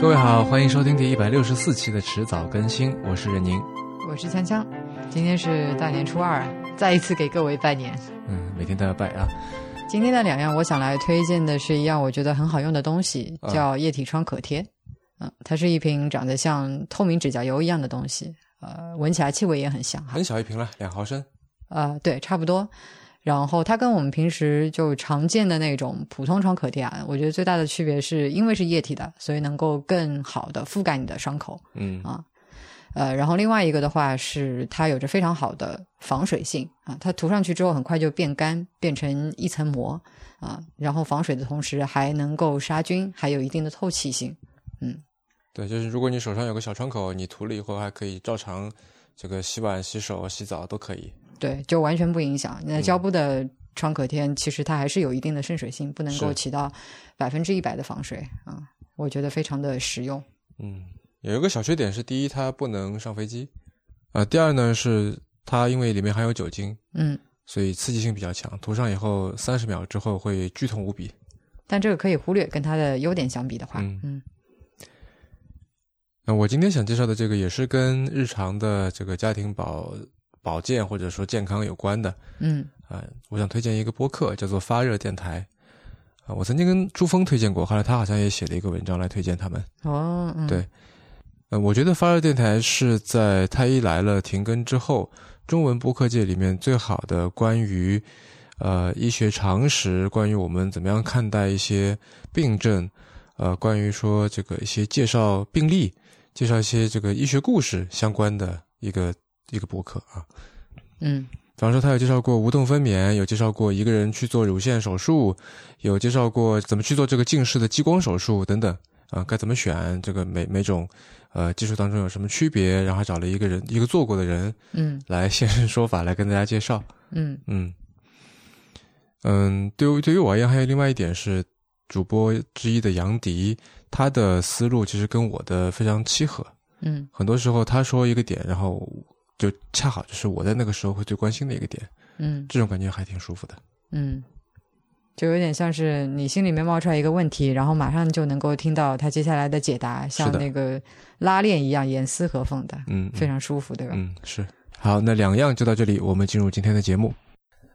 各位好，欢迎收听第一百六十四期的迟早更新，我是任宁。我是锵锵，今天是大年初二，再一次给各位拜年。嗯，每天都要拜啊。今天的两样，我想来推荐的是一样我觉得很好用的东西，叫液体创可贴。嗯，它是一瓶长得像透明指甲油一样的东西，呃，闻起来气味也很香哈。很小一瓶了，两毫升。呃，对，差不多。然后它跟我们平时就常见的那种普通创可贴啊，我觉得最大的区别是因为是液体的，所以能够更好的覆盖你的伤口。嗯啊，呃，然后另外一个的话是它有着非常好的防水性啊，它涂上去之后很快就变干，变成一层膜啊，然后防水的同时还能够杀菌，还有一定的透气性。嗯，对，就是如果你手上有个小创口，你涂了以后还可以照常这个洗碗、洗手、洗澡都可以。对，就完全不影响。那胶布的创可贴其实它还是有一定的渗水性，不能够起到百分之一百的防水啊。我觉得非常的实用。嗯，有一个小缺点是，第一它不能上飞机，呃，第二呢是它因为里面含有酒精，嗯，所以刺激性比较强，涂上以后三十秒之后会剧痛无比。但这个可以忽略，跟它的优点相比的话，嗯嗯那我今天想介绍的这个也是跟日常的这个家庭保保健或者说健康有关的。嗯啊、我想推荐一个播客，叫做发热电台。啊、我曾经跟朱峰推荐过，后来他好像也写了一个文章来推荐他们。哦，嗯，对呃，我觉得发热电台是在太医来了停更之后，中文播客界里面最好的关于呃医学常识，关于我们怎么样看待一些病症，呃，关于说这个一些介绍病例，介绍一些这个医学故事相关的一个一个博客啊。嗯比方说，他有介绍过无痛分娩，有介绍过一个人去做乳腺手术，有介绍过怎么去做这个近视的激光手术等等啊，该怎么选这个每每种呃技术当中有什么区别，然后还找了一个人一个做过的人嗯来现身说法来跟大家介绍。嗯嗯嗯，对于对于我而言，还有另外一点是，主播之一的杨迪，他的思路其实跟我的非常契合。嗯很多时候他说一个点，然后就恰好就是我在那个时候会最关心的一个点，嗯这种感觉还挺舒服的。嗯，就有点像是你心里面冒出来一个问题，然后马上就能够听到他接下来的解答，像那个拉链一样严丝合缝的，嗯，非常舒服，对吧？嗯是。好，那两样就到这里，我们进入今天的节目。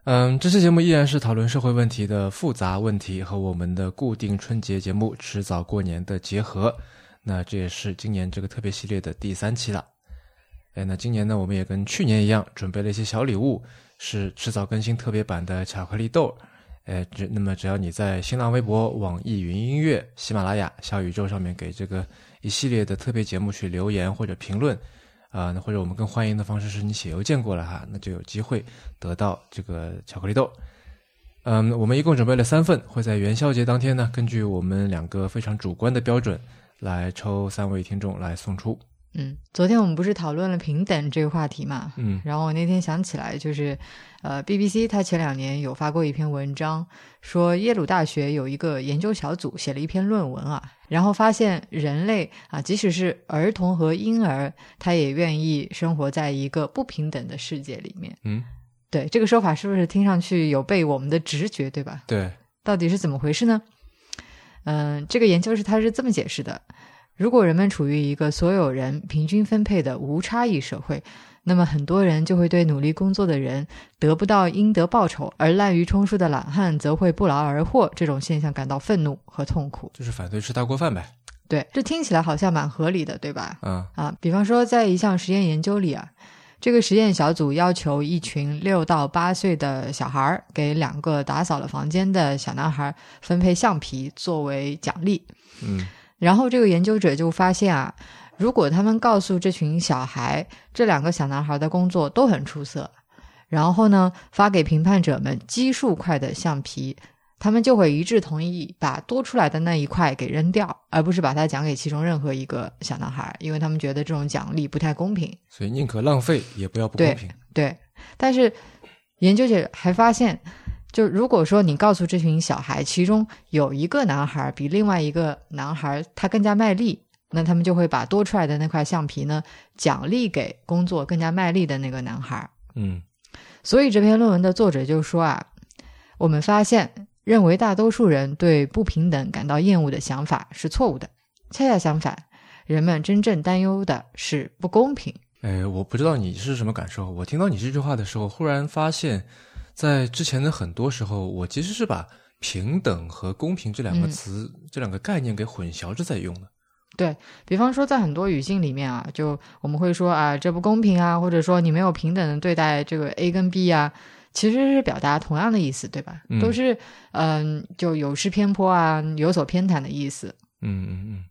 嗯，这期节目依然是讨论社会问题的复杂问题和我们的固定春节节目迟早过年的结合。那这也是今年这个特别系列的第三期了。哎，那今年呢，我们也跟去年一样，准备了一些小礼物，是迟早更新特别版的巧克力豆。哎，只那么只要你在新浪微博、网易云音乐、喜马拉雅、小宇宙上面给这个一系列的特别节目去留言或者评论，啊、那或者我们更欢迎的方式是你写邮件过来哈，那就有机会得到这个巧克力豆。嗯，我们一共准备了三份，会在元宵节当天呢，根据我们两个非常主观的标准来抽三位听众来送出。嗯，昨天我们不是讨论了平等这个话题嘛？嗯然后我那天想起来，就是，呃，BBC 它前两年有发过一篇文章，说耶鲁大学有一个研究小组写了一篇论文啊，然后发现人类啊，即使是儿童和婴儿，他也愿意生活在一个不平等的世界里面。嗯，对这个说法是不是听上去有被我们的直觉，对吧？对，到底是怎么回事呢？嗯，这个研究是他是这么解释的：如果人们处于一个所有人平均分配的无差异社会，那么很多人就会对努力工作的人得不到应得报酬，而滥竽充数的懒汉则会不劳而获。这种现象感到愤怒和痛苦。就是反对吃大锅饭呗。对，这听起来好像蛮合理的，对吧？啊，啊，比方说，在一项实验研究里啊，这个实验小组要求一群六到八岁的小孩儿给两个打扫了房间的小男孩分配橡皮作为奖励。嗯然后这个研究者就发现啊，如果他们告诉这群小孩，这两个小男孩的工作都很出色，然后呢发给评判者们奇数块的橡皮，他们就会一致同意把多出来的那一块给扔掉，而不是把它奖给其中任何一个小男孩，因为他们觉得这种奖励不太公平。所以宁可浪费也不要不公对平。对，但是研究者还发现，就如果说你告诉这群小孩，其中有一个男孩比另外一个男孩他更加卖力，那他们就会把多出来的那块橡皮呢奖励给工作更加卖力的那个男孩。嗯所以这篇论文的作者就说啊，我们发现认为大多数人对不平等感到厌恶的想法是错误的。恰恰相反，人们真正担忧的是不公平。哎，我不知道你是什么感受。我听到你这句话的时候，忽然发现，在之前的很多时候，我其实是把平等和公平这两个词、这两个概念给混淆着在用的。对比方说，在很多语境里面啊，就我们会说啊，这不公平啊，或者说你没有平等的对待这个 A 跟 B 啊，其实是表达同样的意思，对吧？都是嗯，就有失偏颇啊，有所偏袒的意思。嗯嗯嗯，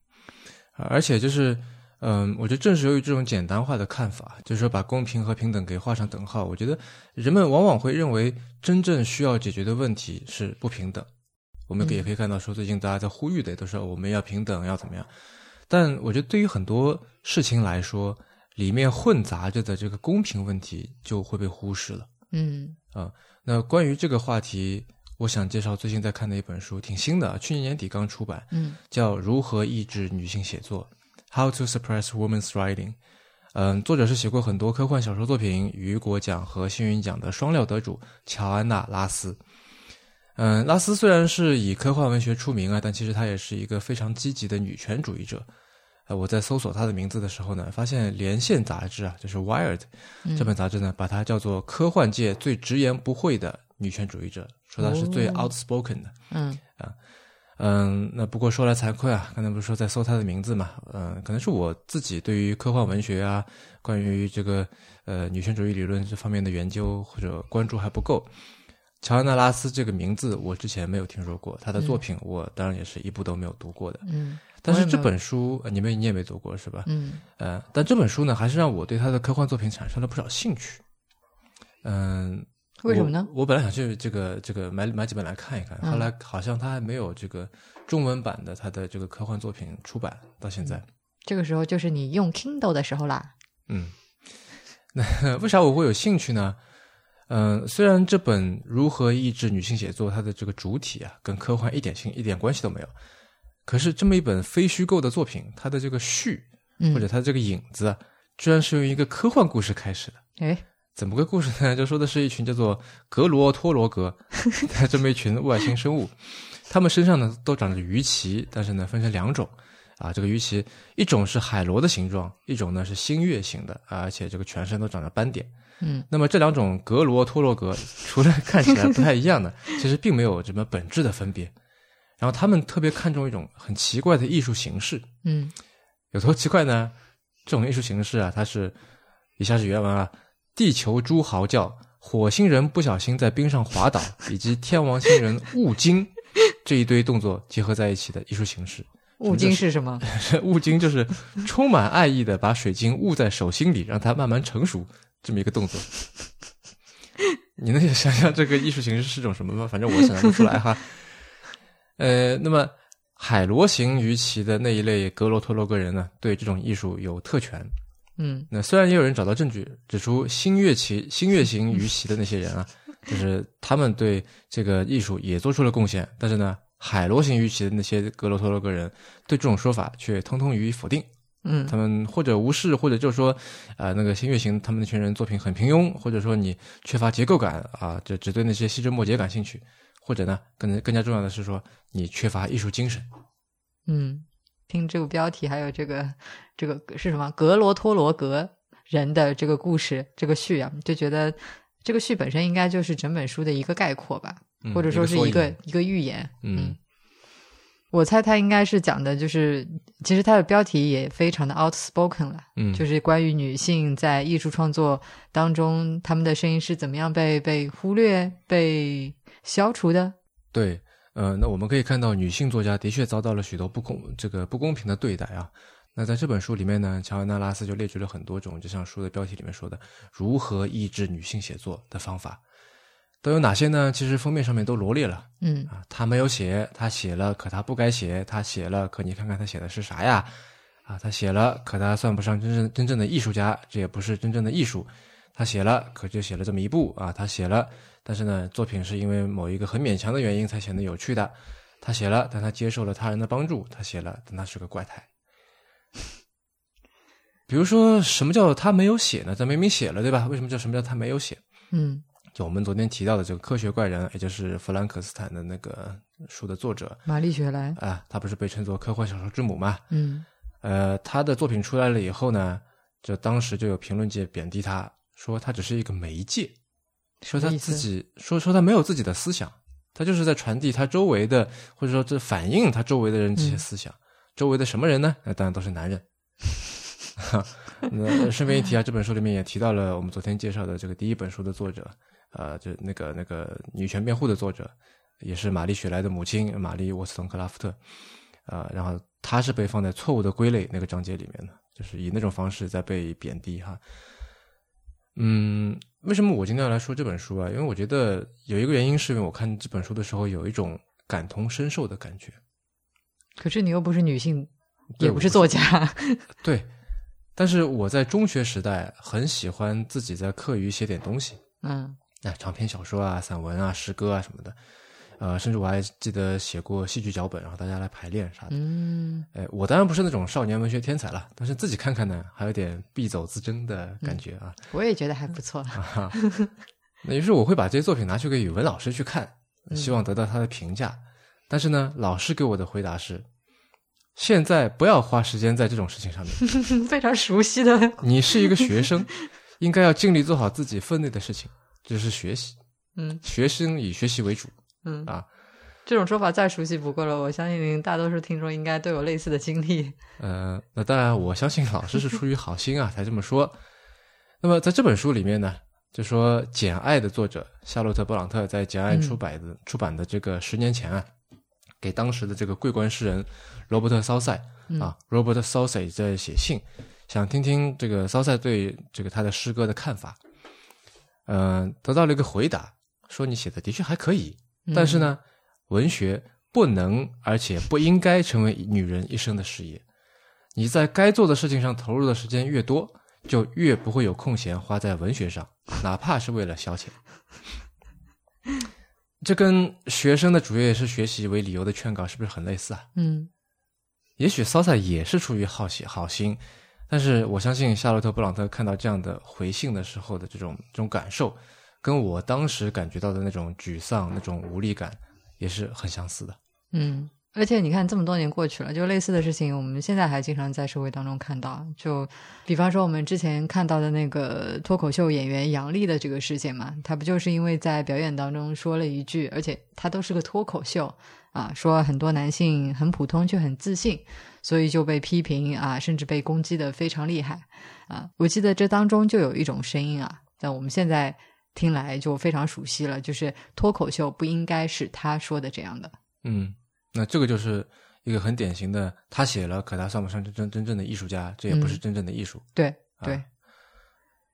而且就是嗯，我觉得正是由于这种简单化的看法，就是说把公平和平等给画上等号，我觉得人们往往会认为真正需要解决的问题是不平等。我们也可以看到，说最近大家在呼吁的都是我们要平等，要怎么样。但我觉得，对于很多事情来说，里面混杂着的这个公平问题就会被忽视了。嗯啊，那关于这个话题，我想介绍最近在看的一本书，挺新的，去年年底刚出版，嗯，叫《如何抑制女性写作》（How to Suppress Women's Writing）。嗯，作者是写过很多科幻小说作品、雨果奖和幸运奖的双料得主乔安娜·拉斯。嗯，拉斯虽然是以科幻文学出名啊，但其实她也是一个非常积极的女权主义者。呃，我在搜索她的名字的时候呢，发现《连线》杂志啊，就是 Wired 这本杂志呢，把她叫做科幻界最直言不讳的女权主义者，说她是最 outspoken 的。嗯啊，嗯，那不过说来惭愧啊，刚才不是说在搜他的名字嘛？嗯，可能是我自己对于科幻文学啊，关于这个呃女权主义理论这方面的研究或者关注还不够。乔安娜·拉斯这个名字我之前没有听说过，她的作品我当然也是一部都没有读过的。嗯，但是这本书你们你也没读过是吧？嗯，呃，但这本书呢，还是让我对她的科幻作品产生了不少兴趣。嗯，为什么呢？我本来想去这个这个买买几本来看一看，后来好像他还没有这个中文版的他的这个科幻作品出版到现在。这个时候就是你用 Kindle 的时候啦。嗯，那为啥我会有兴趣呢？嗯，虽然这本《如何抑制女性写作》它的这个主体啊，跟科幻一点性一点关系都没有，可是这么一本非虚构的作品，它的这个序或者它的这个影子，居然是用一个科幻故事开始的。哎，怎么个故事呢？就说的是一群叫做格罗托罗格 这么一群外星生物，他们身上呢都长着鱼鳍，但是呢分成两种啊，这个鱼鳍一种是海螺的形状，一种呢是星月形的，而且这个全身都长着斑点。嗯，那么这两种格罗托罗格，除了看起来不太一样的，其实并没有什么本质的分别。然后他们特别看重一种很奇怪的艺术形式。嗯，有多奇怪呢？这种艺术形式啊，它是以下是原文啊：地球猪嚎叫，火星人不小心在冰上滑倒，以及天王星人悟精 这一堆动作结合在一起的艺术形式。雾精是什么？雾精就是充满爱意的把水晶捂在手心里，让它慢慢成熟。这么一个动作，你能想象这个艺术形式是种什么吗？反正我想象不出来哈。呃，那么海螺形鱼鳍的那一类格罗托洛格人呢，对这种艺术有特权。嗯，那虽然也有人找到证据指出新月旗、新月形鱼鳍的那些人啊，就是他们对这个艺术也做出了贡献，但是呢，海螺形鱼鳍的那些格罗托罗格人对这种说法却通通予以否定。嗯，他们或者无视，或者就是说，啊，那个新月形他们那群人作品很平庸，或者说你缺乏结构感啊，就只对那些细枝末节感兴趣，或者呢，更更加重要的是说，你缺乏艺术精神。嗯，听这个标题，还有这个这个是什么格罗托罗格人的这个故事，这个序啊，就觉得这个序本身应该就是整本书的一个概括吧，或者说是一个一个预言。嗯。我猜他应该是讲的，就是其实他的标题也非常的 outspoken 了，嗯，就是关于女性在艺术创作当中，她们的声音是怎么样被被忽略、被消除的。对，呃，那我们可以看到，女性作家的确遭到了许多不公这个不公平的对待啊。那在这本书里面呢，乔安娜拉斯就列举了很多种，就像书的标题里面说的，如何抑制女性写作的方法。都有哪些呢？其实封面上面都罗列了。嗯啊，他没有写，他写了，可他不该写；他写了，可你看看他写的是啥呀？啊，他写了，可他算不上真正真正的艺术家，这也不是真正的艺术。他写了，可就写了这么一部啊。他写了，但是呢，作品是因为某一个很勉强的原因才显得有趣的。他写了，但他接受了他人的帮助。他写了，但他是个怪胎。比如说，什么叫他没有写呢？他明明写了，对吧？为什么叫什么叫他没有写？嗯。就我们昨天提到的这个科学怪人，也就是弗兰克斯坦的那个书的作者玛丽雪莱，啊，他不是被称作科幻小说之母吗？嗯呃，他的作品出来了以后呢，就当时就有评论界贬低他，说他只是一个媒介，说他自己说说他没有自己的思想，他就是在传递他周围的，或者说这反映他周围的人这些嗯思想。周围的什么人呢？那当然都是男人。那顺便一提啊，这本书里面也提到了我们昨天介绍的这个第一本书的作者，呃，就那个那个女权辩护的作者，也是玛丽雪莱的母亲玛丽沃斯通克拉夫特，啊、然后她是被放在错误的归类那个章节里面的，就是以那种方式在被贬低哈。嗯，为什么我今天要来说这本书啊？因为我觉得有一个原因是因为我看这本书的时候有一种感同身受的感觉。可是你又不是女性，也不是作家，对，但是我在中学时代很喜欢自己在课余写点东西，嗯哎，长篇小说啊、散文啊、诗歌啊什么的，呃，甚至我还记得写过戏剧脚本，然后大家来排练啥的。嗯哎，我当然不是那种少年文学天才了，但是自己看看呢，还有点必走自珍的感觉啊。我也觉得还不错。啊哈，那于是我会把这些作品拿去给语文老师去看，嗯希望得到他的评价。但是呢，老师给我的回答是：现在不要花时间在这种事情上面。非常熟悉的，你是一个学生，应该要尽力做好自己分内的事情，就是学习。嗯学生以学习为主嗯啊。这种说法再熟悉不过了，我相信大多数听众应该都有类似的经历。呃，那当然，我相信老师是出于好心啊才这么说。那么在这本书里面呢，就说《简爱》的作者夏洛特·布朗特在《简爱》出版的、出版的这个十年前啊，给当时的这个桂冠诗人罗伯特·骚塞啊，Robert Saucy 在写信，想听听这个骚塞对这个他的诗歌的看法。嗯、得到了一个回答，说你写的的确还可以，但是呢，文学不能而且不应该成为女人一生的事业。你在该做的事情上投入的时间越多，就越不会有空闲花在文学上，哪怕是为了消遣。这跟学生的主业是学习为理由的劝告是不是很类似啊？嗯也许骚塞也是出于好奇好心，但是我相信夏洛特·布朗特看到这样的回信的时候的这种这种感受，跟我当时感觉到的那种沮丧、那种无力感也是很相似的。嗯，而且你看，这么多年过去了，就类似的事情，我们现在还经常在社会当中看到。就比方说，我们之前看到的那个脱口秀演员杨笠的这个事件嘛，他不就是因为在表演当中说了一句，而且他都是个脱口秀啊，说很多男性很普通却很自信，所以就被批评啊，甚至被攻击的非常厉害啊。我记得这当中就有一种声音啊，但我们现在听来就非常熟悉了，就是脱口秀不应该是他说的这样的。嗯，那这个就是一个很典型的，他写了，可他算不上真正真正的艺术家，这也不是嗯真正的艺术。对啊对，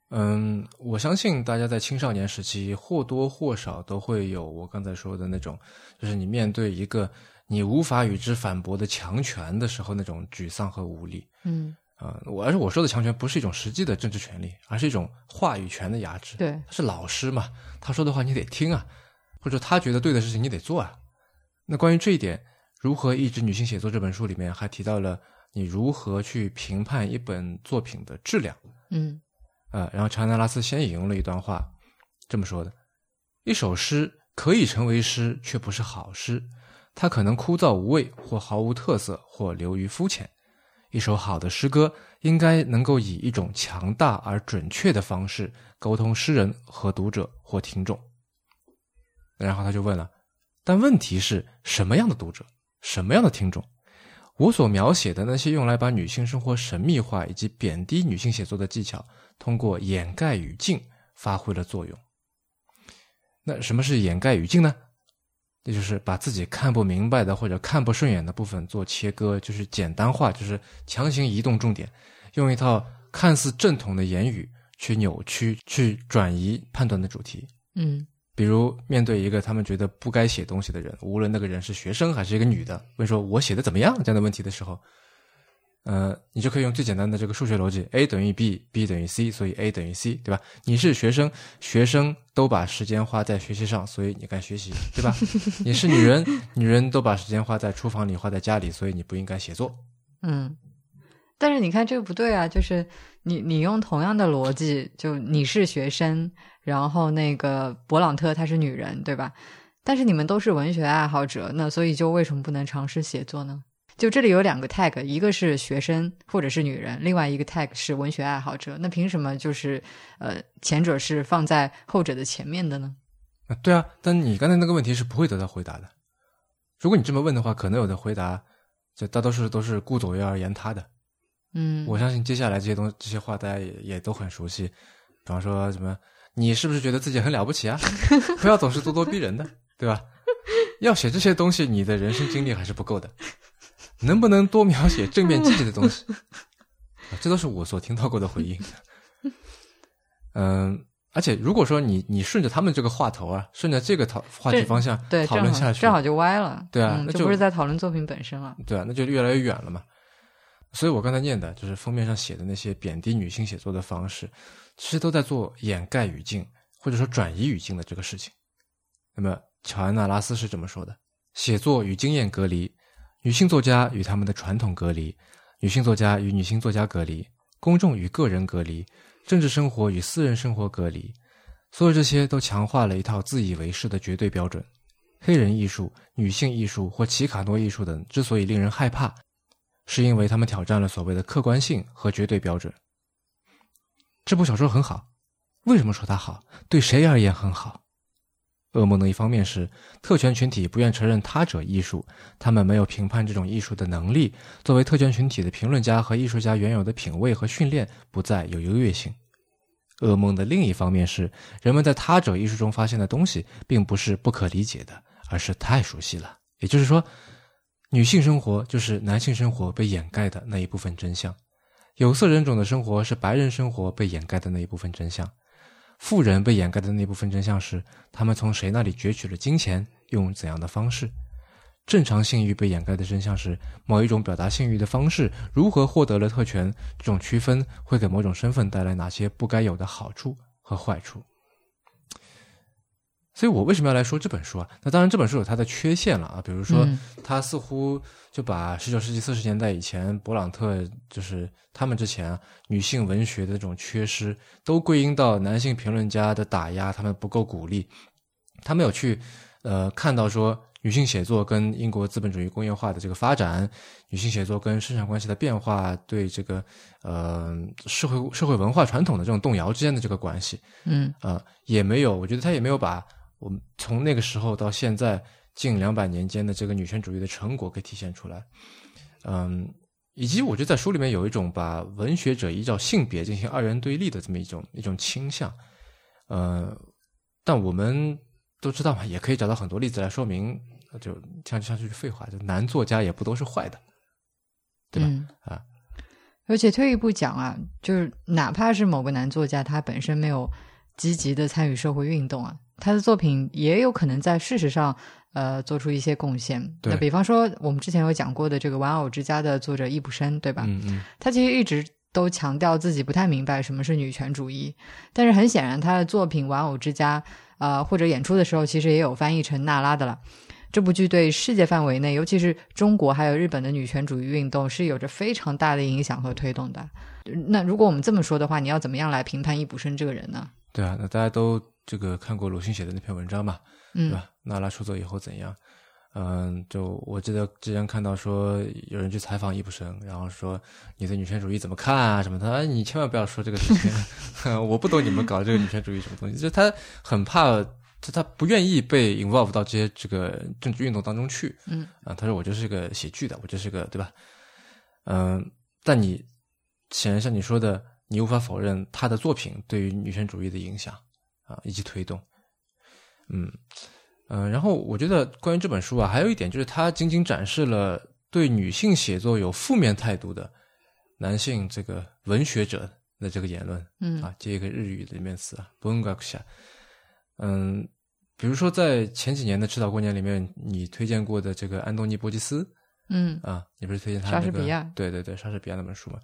嗯，我相信大家在青少年时期或多或少都会有我刚才说的那种，就是你面对一个你无法与之反驳的强权的时候那种沮丧和无力。嗯，啊、我而且我说的强权不是一种实际的政治权利，而是一种话语权的压制。对，他是老师嘛，他说的话你得听啊，或者他觉得对的事情你得做啊。那关于这一点，《如何抑制女性写作》这本书里面还提到了你如何去评判一本作品的质量。嗯呃，然后查纳拉斯先引用了一段话，这么说的：一首诗可以成为诗，却不是好诗。它可能枯燥无味，或毫无特色，或流于肤浅。一首好的诗歌应该能够以一种强大而准确的方式沟通诗人和读者或听众。然后他就问了：但问题是什么样的读者，什么样的听众？我所描写的那些用来把女性生活神秘化以及贬低女性写作的技巧，通过掩盖语境发挥了作用。那什么是掩盖语境呢？这就是把自己看不明白的或者看不顺眼的部分做切割，就是简单化，就是强行移动重点，用一套看似正统的言语去扭曲、去转移判断的主题。嗯比如面对一个他们觉得不该写东西的人，无论那个人是学生还是一个女的，问说我写的怎么样这样的问题的时候，呃，你就可以用最简单的这个数学逻辑，a 等于 b，b 等于 c，所以 a 等于 c，对吧？你是学生，学生都把时间花在学习上，所以你该学习，对吧？你是女人，女人都把时间花在厨房里，花在家里，所以你不应该写作。嗯，但是你看这个不对啊，就是你你用同样的逻辑，就你是学生，然后那个勃朗特她是女人，对吧？但是你们都是文学爱好者，那所以就为什么不能尝试写作呢？就这里有两个 tag，一个是学生或者是女人，另外一个 tag 是文学爱好者。那凭什么就是呃前者是放在后者的前面的呢？啊，对啊，但你刚才那个问题是不会得到回答的。如果你这么问的话，可能有的回答就大多数都是顾左右而言他的。嗯，我相信接下来这些东这些话大家也也都很熟悉。比方说什么，你是不是觉得自己很了不起啊？不要总是咄咄逼人的，对吧？要写这些东西，你的人生经历还是不够的。能不能多描写正面积极的东西？这都是我所听到过的回应。嗯，而且如果说你你顺着他们这个话头啊，顺着这个讨话题方向对讨论下去，正好就歪了。对啊，嗯、那就不是在讨论作品本身了。对啊，那就越来越远了嘛。所以我刚才念的就是封面上写的那些贬低女性写作的方式，其实都在做掩盖语境或者说转移语境的这个事情。那么乔安娜拉斯是这么说的：写作与经验隔离。女性作家与他们的传统隔离，女性作家与女性作家隔离，公众与个人隔离，政治生活与私人生活隔离，所有这些都强化了一套自以为是的绝对标准。黑人艺术、女性艺术或奇卡诺艺术等之所以令人害怕，是因为他们挑战了所谓的客观性和绝对标准。这部小说很好，为什么说它好？对谁而言很好？噩梦的一方面是，特权群体不愿承认他者艺术，他们没有评判这种艺术的能力。作为特权群体的评论家和艺术家原有的品味和训练不再有优越性。噩梦的另一方面是，人们在他者艺术中发现的东西，并不是不可理解的，而是太熟悉了。也就是说，女性生活就是男性生活被掩盖的那一部分真相；有色人种的生活是白人生活被掩盖的那一部分真相。富人被掩盖的那部分真相是，他们从谁那里攫取了金钱，用怎样的方式；正常性欲被掩盖的真相是，某一种表达性欲的方式如何获得了特权。这种区分会给某种身份带来哪些不该有的好处和坏处。所以我为什么要来说这本书啊？那当然，这本书有它的缺陷了啊，比如说，它似乎就把十九世纪四十年代以前勃朗特就是他们之前啊女性文学的这种缺失，都归因到男性评论家的打压，他们不够鼓励，他没有去呃看到说女性写作跟英国资本主义工业化的这个发展，女性写作跟生产关系的变化对这个呃社会社会文化传统的这种动摇之间的这个关系，嗯呃也没有，我觉得他也没有把。我们从那个时候到现在近两百年间的这个女权主义的成果给体现出来，嗯，以及我觉得在书里面有一种把文学者依照性别进行二元对立的这么一种一种倾向，呃，但我们都知道嘛，也可以找到很多例子来说明，就像像这句废话，就男作家也不都是坏的，对吧？嗯啊，而且退一步讲啊，就是哪怕是某个男作家，他本身没有积极的参与社会运动啊。他的作品也有可能在事实上，呃，做出一些贡献。那比方说，我们之前有讲过的这个《玩偶之家》的作者易卜生，对吧？嗯嗯，他其实一直都强调自己不太明白什么是女权主义，但是很显然，他的作品《玩偶之家》呃，或者演出的时候，其实也有翻译成娜拉的了。这部剧对世界范围内，尤其是中国还有日本的女权主义运动是有着非常大的影响和推动的。那如果我们这么说的话，你要怎么样来评判易卜生这个人呢？对啊，那大家都。这个看过鲁迅写的那篇文章嘛，对吧？娜拉出走以后怎样？嗯，就我记得之前看到说有人去采访易卜生，然后说你对女权主义怎么看啊？什么的？你千万不要说这个事情，我不懂你们搞这个女权主义什么东西。就他很怕，就他不愿意被 involve 到这些这个政治运动当中去。嗯啊，他说我就是个写剧的，我就是个对吧？嗯，但你显然像你说的，你无法否认他的作品对于女权主义的影响。啊，以及推动，嗯，呃，然后我觉得关于这本书啊，还有一点就是它仅仅展示了对女性写作有负面态度的男性这个文学者的这个言论，嗯啊，接一个日语的面词啊，不用 k 下，嗯，比如说在前几年的《赤道过年》里面，你推荐过的这个安东尼·波吉斯，嗯啊，你不是推荐他莎士比亚？对对对，莎士比亚那本书嘛，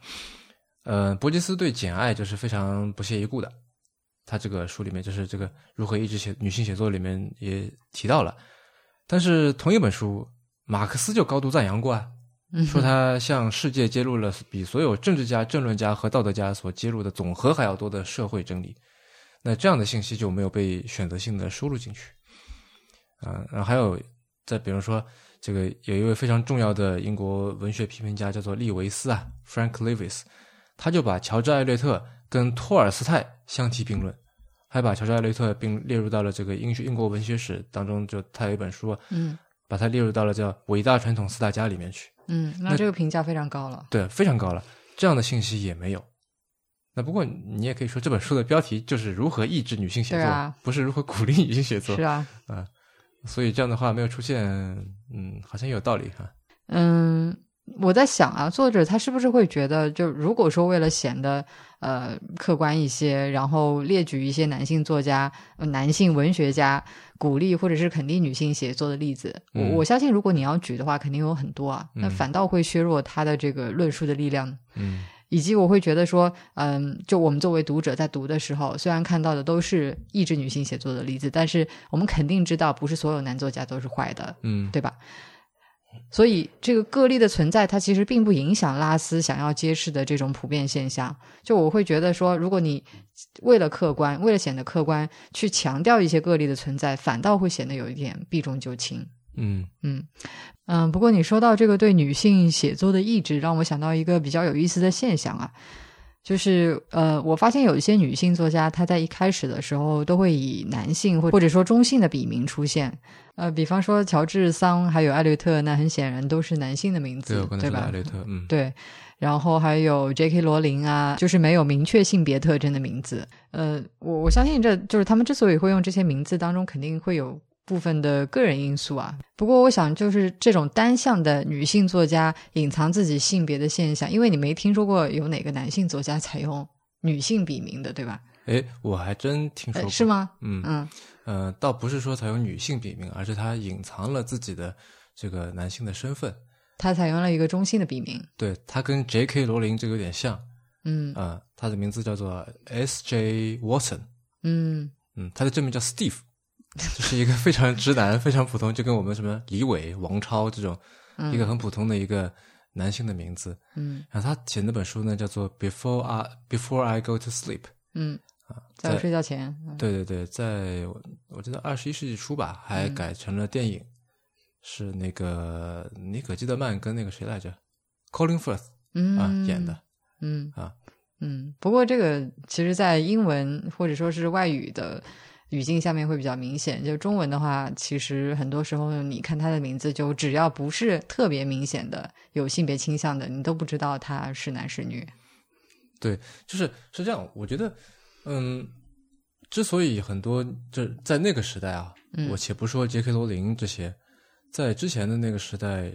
呃，波吉斯对《简爱》就是非常不屑一顾的。他这个书里面就是这个如何抑制写女性写作里面也提到了，但是同一本书，马克思就高度赞扬过啊，说他向世界揭露了比所有政治家、政论家和道德家所揭露的总和还要多的社会真理。那这样的信息就没有被选择性的输入进去。啊，然后还有，再比如说，这个有一位非常重要的英国文学批评家叫做利维斯啊，Frank Lewis，他就把乔治艾略特跟托尔斯泰相提并论，还把乔治艾略特并列入到了这个英英国文学史当中，就他有一本书，嗯把他列入到了叫伟大传统四大家里面去。嗯，那这个评价非常高了。对，非常高了。这样的信息也没有。那不过你也可以说，这本书的标题就是如何抑制女性写作，啊不是如何鼓励女性写作是啊，啊。所以这样的话没有出现，嗯，好像也有道理哈。嗯，我在想啊，作者他是不是会觉得，就如果说为了显得呃客观一些，然后列举一些男性作家、呃男性文学家鼓励或者是肯定女性写作的例子，嗯我我相信如果你要举的话，肯定有很多啊，那嗯反倒会削弱他的这个论述的力量。嗯以及我会觉得说，嗯，就我们作为读者在读的时候，虽然看到的都是抑制女性写作的例子，但是我们肯定知道，不是所有男作家都是坏的，嗯对吧？所以这个个例的存在，它其实并不影响拉斯想要揭示的这种普遍现象。就我会觉得说，如果你为了客观，为了显得客观，去强调一些个例的存在，反倒会显得有一点避重就轻。嗯嗯嗯，不过你说到这个对女性写作的抑制，让我想到一个比较有意思的现象啊，就是呃，我发现有一些女性作家，她在一开始的时候都会以男性或或者说中性的笔名出现，呃，比方说乔治桑还有艾略特，那很显然都是男性的名，字对吧艾？略特，嗯，对，然后还有 J.K. 罗琳啊，就是没有明确性别特征的名字。呃，我我相信这就是他们之所以会用这些名字当中，肯定会有部分的个人因素啊。不过，我想就是这种单向的女性作家隐藏自己性别的现象，因为你没听说过有哪个男性作家采用女性笔名的，对吧？哎，我还真听说呃，过，是？吗？嗯嗯呃，倒不是说采用女性笔名，而是他隐藏了自己的这个男性的身份。他采用了一个中性的笔名。对他跟 J.K. 罗琳这个有点像嗯啊、他的名字叫做 S.J. Watson，嗯嗯，他的真名叫 Steve，就是一个非常直男、非常普通，就跟我们什么李伟、王超这种嗯一个很普通的一个男性的名字。嗯然后他写那本书呢，叫做《Before I Before I Go to Sleep》。嗯，在我睡觉前。嗯对对对，在我我记得二十一世纪初吧，还嗯改成了电影，是那个尼可基德曼跟那个谁来着，Colin Firth 嗯啊、演的嗯啊。嗯，不过这个其实，在英文或者说是外语的语境下面会比较明显。就中文的话，其实很多时候你看他的名字，就只要不是特别明显的有性别倾向的，你都不知道他是男是女。对，就是是这样。我觉得，嗯，之所以很多就在那个时代啊，嗯。我且不说杰克罗琳这些，在之前的那个时代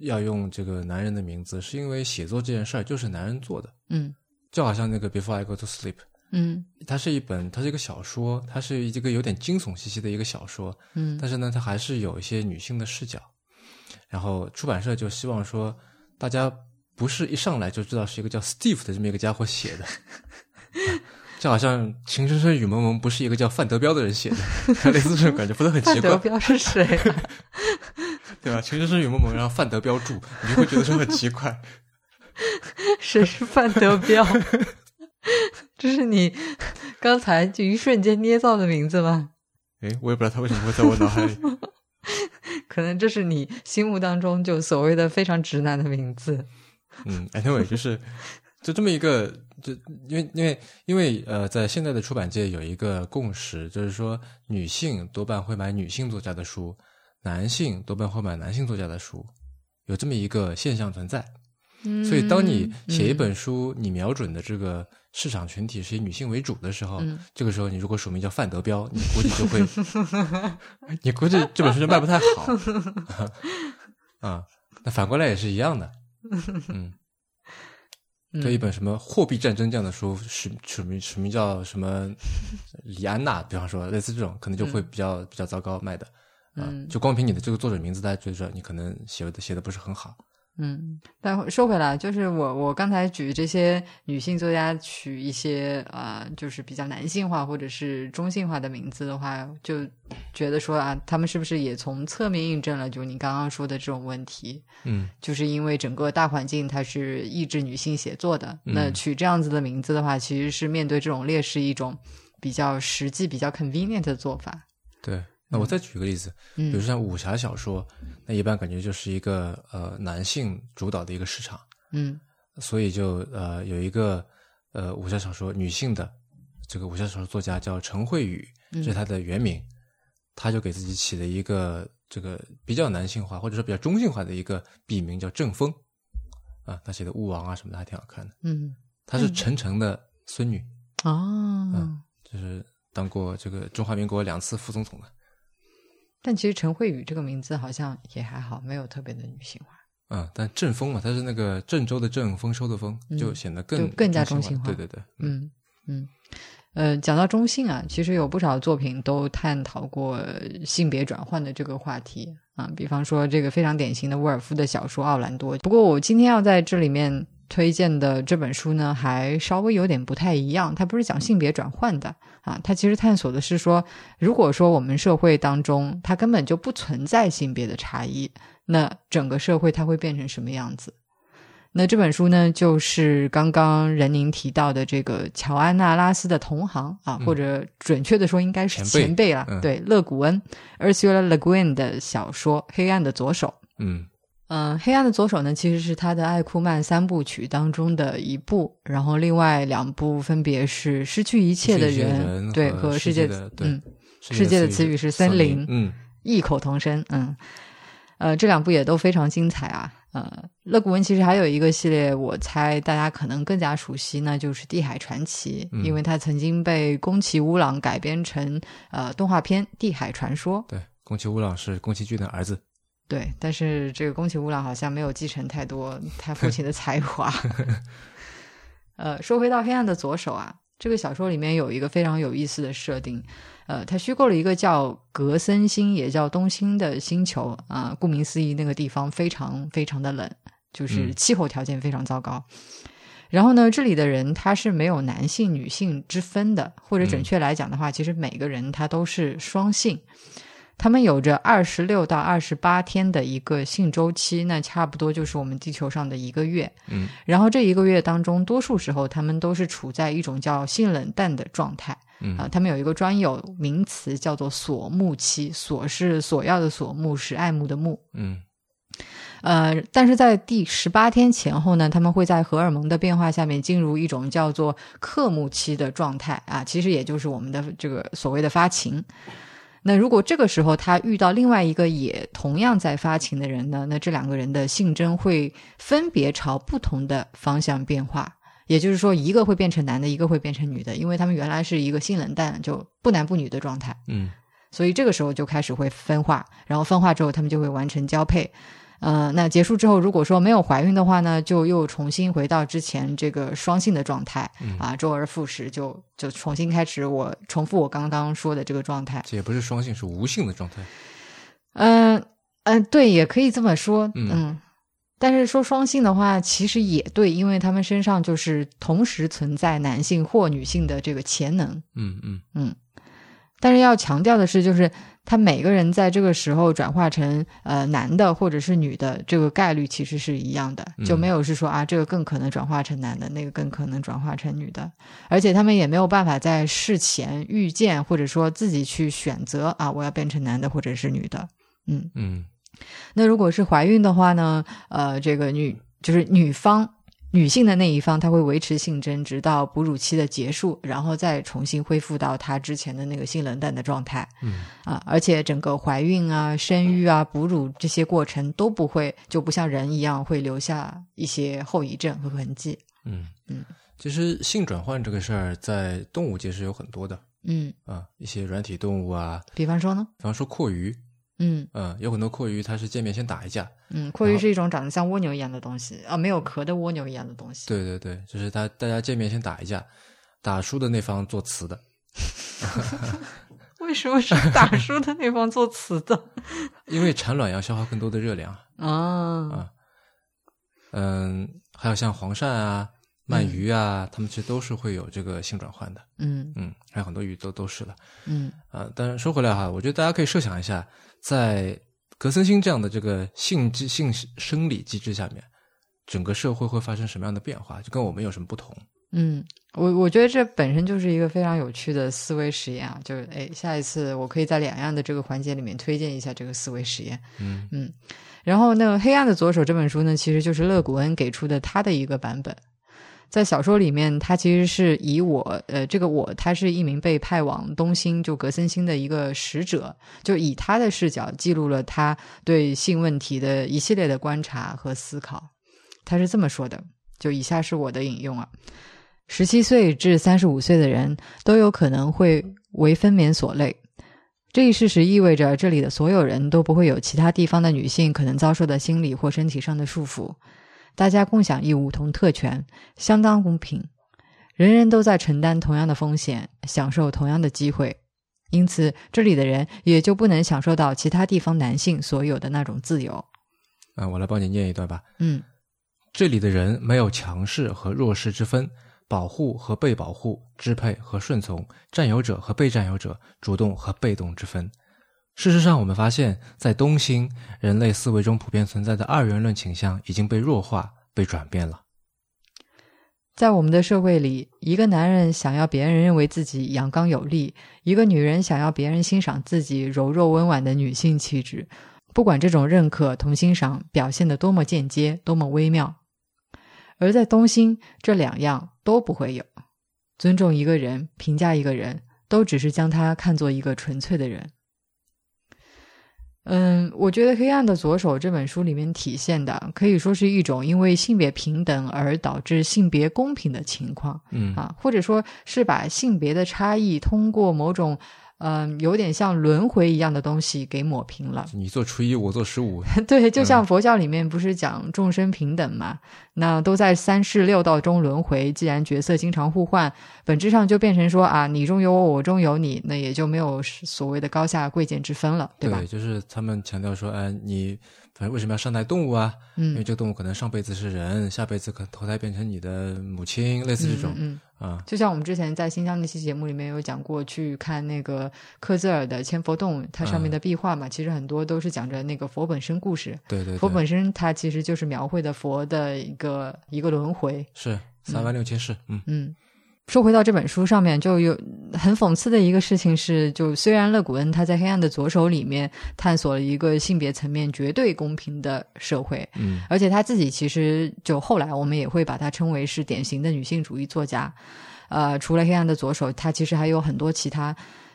要用这个男人的名字，是因为写作这件事儿就是男人做的，嗯。就好像那个 Before I Go to Sleep，嗯。它是一本，它是一个小说，它是一个有点惊悚兮兮的一个小说，嗯。但是呢，它还是有一些女性的视角。然后出版社就希望说，大家不是一上来就知道是一个叫 Steve 的这么一个家伙写的，啊 就好像《情深深雨蒙蒙》不是一个叫范德彪的人写的，类似这种感觉，不是很奇怪范德，彪是谁、啊？对吧？《情深深雨蒙蒙》，然后范德彪住，你就会觉得说很奇怪。谁是范德彪？这是你刚才就一瞬间捏造的名字吗？诶，我也不知道他为什么会在我脑海里。可能这是你心目当中就所谓的非常直男的名字。嗯，anyway，就是就这么一个，就因为因为因为呃，在现在的出版界有一个共识，就是说女性多半会买女性作家的书，男性多半会买男性作家的书，有这么一个现象存在。所以，当你写一本书，你瞄准的这个市场群体是以女性为主的时候，嗯这个时候你如果署名叫范德彪，你估计就会，你估计这本书就卖不太好 啊。那反过来也是一样的，嗯。嗯。对一本什么货币战争这样的书，署署名署名叫什么李安娜，比方说类似这种，可能就会比较、比较糟糕卖的。啊、嗯。就光凭你的这个作者名字，大家觉得说你可能写的写的不是很好嗯，但说回来，就是我我刚才举这些女性作家取一些呃，就是比较男性化或者是中性化的名字的话，就觉得说啊，他们是不是也从侧面印证了就你刚刚说的这种问题？嗯就是因为整个大环境它是抑制女性写作的，嗯那取这样子的名字的话，其实是面对这种劣势一种比较实际、比较 convenient 的做法。对。那我再举个例子，比如嗯。像武侠小说，那一般感觉就是一个呃男性主导的一个市场，嗯。所以就呃有一个呃武侠小说女性的这个武侠小说作家叫陈慧宇，这是她的原名，她就给自己起了一个这个比较男性化或者说比较中性化的一个笔名叫郑风，啊，她写的《巫王》啊什么的还挺好看的。嗯。她是陈诚的孙女，哦，嗯就是当过这个中华民国两次副总统的。但其实陈慧宇这个名字好像也还好，没有特别的女性化。嗯，但郑丰嘛，他是那个郑州的郑，丰收的丰，嗯就显得更就更加中中性化对对对，嗯嗯，呃，讲到中性啊，其实有不少作品都探讨过性别转换的这个话题啊，比方说这个非常典型的沃尔夫的小说《奥兰多》。不过我今天要在这里面推荐的这本书呢，还稍微有点不太一样，它不是讲性别转换的啊，他其实探索的是说，如果说我们社会当中它根本就不存在性别的差异，那整个社会它会变成什么样子？那这本书呢，就是刚刚任宁提到的这个乔安娜拉斯的同行啊，嗯或者准确的说应该是前辈前辈了，嗯对，勒古恩 Ursula Le Guin 的小说《黑暗的左手》。嗯嗯，《黑暗的左手》呢，其实是他的艾库曼三部曲当中的一部，然后另外两部分别是《失去一切的人》人对和世界嗯世界的词语是森林嗯异口同声，嗯，呃，这两部也都非常精彩啊。呃，勒古文其实还有一个系列，我猜大家可能更加熟悉，那就是《地海传奇》，嗯因为它曾经被宫崎乌朗改编成呃动画片《地海传说》。对，宫崎吾朗是宫崎骏的儿子，对，但是这个宫崎乌朗好像没有继承太多 他父亲的才华。呃，说回到《黑暗的左手》啊，这个小说里面有一个非常有意思的设定，呃，他虚构了一个叫格森星，也叫东星的星球啊、顾名思义，那个地方非常非常的冷，就是嗯气候条件非常糟糕。然后呢，这里的人他是没有男性、女性之分的，或者准确来讲的话，其实每个人他都是双性。他们有着二十六到二十八天的一个性周期，那差不多就是我们地球上的一个月。嗯然后这一个月当中，多数时候他们都是处在一种叫性冷淡的状态嗯啊、他们有一个专有名词叫做锁木期，锁是索要的锁，木是爱慕的慕。嗯呃，但是在第十八天前后呢，他们会在荷尔蒙的变化下面进入一种叫做克木期的状态啊，其实也就是我们的这个所谓的发情。那如果这个时候他遇到另外一个也同样在发情的人呢，那这两个人的性征会分别朝不同的方向变化。也就是说，一个会变成男的，一个会变成女的，因为他们原来是一个性冷淡，就不男不女的状态。嗯所以这个时候就开始会分化，然后分化之后，他们就会完成交配。呃，那结束之后，如果说没有怀孕的话呢，就又重新回到之前这个双性的状态、嗯啊，周而复始，就就重新开始我重复我刚刚说的这个状态。这也不是双性，是无性的状态。嗯嗯、呃对，也可以这么说，嗯嗯。但是说双性的话，其实也对，因为他们身上就是同时存在男性或女性的这个潜能。嗯嗯嗯，但是要强调的是，就是他每个人在这个时候转化成呃男的或者是女的，这个概率其实是一样的，就嗯没有是说啊这个更可能转化成男的，那个更可能转化成女的，而且他们也没有办法在事前预见或者说自己去选择啊我要变成男的或者是女的，嗯，嗯。那如果是怀孕的话呢，呃，这个女就是女方。女性的那一方，她会维持性征，直到哺乳期的结束，然后再重新恢复到她之前的那个性冷淡的状态。嗯。啊。而且整个怀孕啊、生育啊、哺乳这些过程都不会，就不像人一样会留下一些后遗症和痕迹。嗯。嗯，其实性转换这个事儿在动物界是有很多的。嗯，啊，一些软体动物啊，比方说呢，比方说阔鱼，嗯嗯，有很多阔鱼它是见面先打一架，嗯，阔鱼是一种长得像蜗牛一样的东西啊，没有壳的蜗牛一样的东西。对对对，就是它大家见面先打一架，打输的那方做雌的，为什么是打输的那方做雌的？因为产卵要消耗更多的热量啊。啊，啊嗯，还有像黄鳝啊、鳗鱼啊，它们其实都是会有这个性转换的。嗯嗯，还有很多鱼都都是的。嗯啊，但是说回来哈，我觉得大家可以设想一下，在格森星这样的这个性机性生理机制下面，整个社会会发生什么样的变化？就跟我们有什么不同？嗯，我我觉得这本身就是一个非常有趣的思维实验啊，就是哎，下一次我可以在两样的这个环节里面推荐一下这个思维实验。嗯嗯，然后那个《黑暗的左手》这本书呢，其实就是勒古恩给出的他的一个版本。在小说里面，他其实是以我，呃，这个我，他是一名被派往东星，就格森星的一个使者，就以他的视角记录了他对性问题的一系列的观察和思考。他是这么说的，就以下是我的引用啊：十七岁至三十五岁的人都有可能会为分娩所累。这一事实意味着，这里的所有人都不会有其他地方的女性可能遭受的心理或身体上的束缚。大家共享义务同特权，相当公平。人人都在承担同样的风险，享受同样的机会。因此，这里的人也就不能享受到其他地方男性所有的那种自由。啊，我来帮你念一段吧。嗯这里的人没有强势和弱势之分，保护和被保护，支配和顺从，占有者和被占有者，主动和被动之分。事实上，我们发现，在东星，人类思维中普遍存在的二元论倾向已经被弱化、被转变了。在我们的社会里，一个男人想要别人认为自己阳刚有力，一个女人想要别人欣赏自己柔弱温婉的女性气质。不管这种认可同欣赏表现得多么间接、多么微妙，而在东星，这两样都不会有。尊重一个人、评价一个人，都只是将他看作一个纯粹的人。嗯，我觉得《黑暗的左手》这本书里面体现的，可以说是一种因为性别平等而导致性别公平的情况嗯。啊，或者说是把性别的差异通过某种嗯、有点像轮回一样的东西给抹平了。你做初一，我做十五。对，就像佛教里面不是讲众生平等嘛？那都在三世六道中轮回，既然角色经常互换，本质上就变成说啊，你中有我，我中有你，那也就没有所谓的高下贵贱之分了，对吧？就是他们强调说，哎，你反正为什么要善待动物啊？因为嗯，这个动物可能上辈子是人，下辈子可能投胎变成你的母亲，类似这种嗯，嗯啊。就像我们之前在新疆那期节目里面有讲过，去看那个克孜尔的千佛洞，它上面的壁画嘛，其实很多都是讲着那个佛本身故事。对对对，佛本身它其实就是描绘的佛的一个一个轮回，是三万六千世。嗯嗯，说回到这本书上面，就有很讽刺的一个事情是，就虽然勒古恩他在《黑暗的左手》里面探索了一个性别层面绝对公平的社会，嗯而且他自己其实就后来我们也会把他称为是典型的女性主义作家。呃，除了《黑暗的左手》，他其实还有很多其他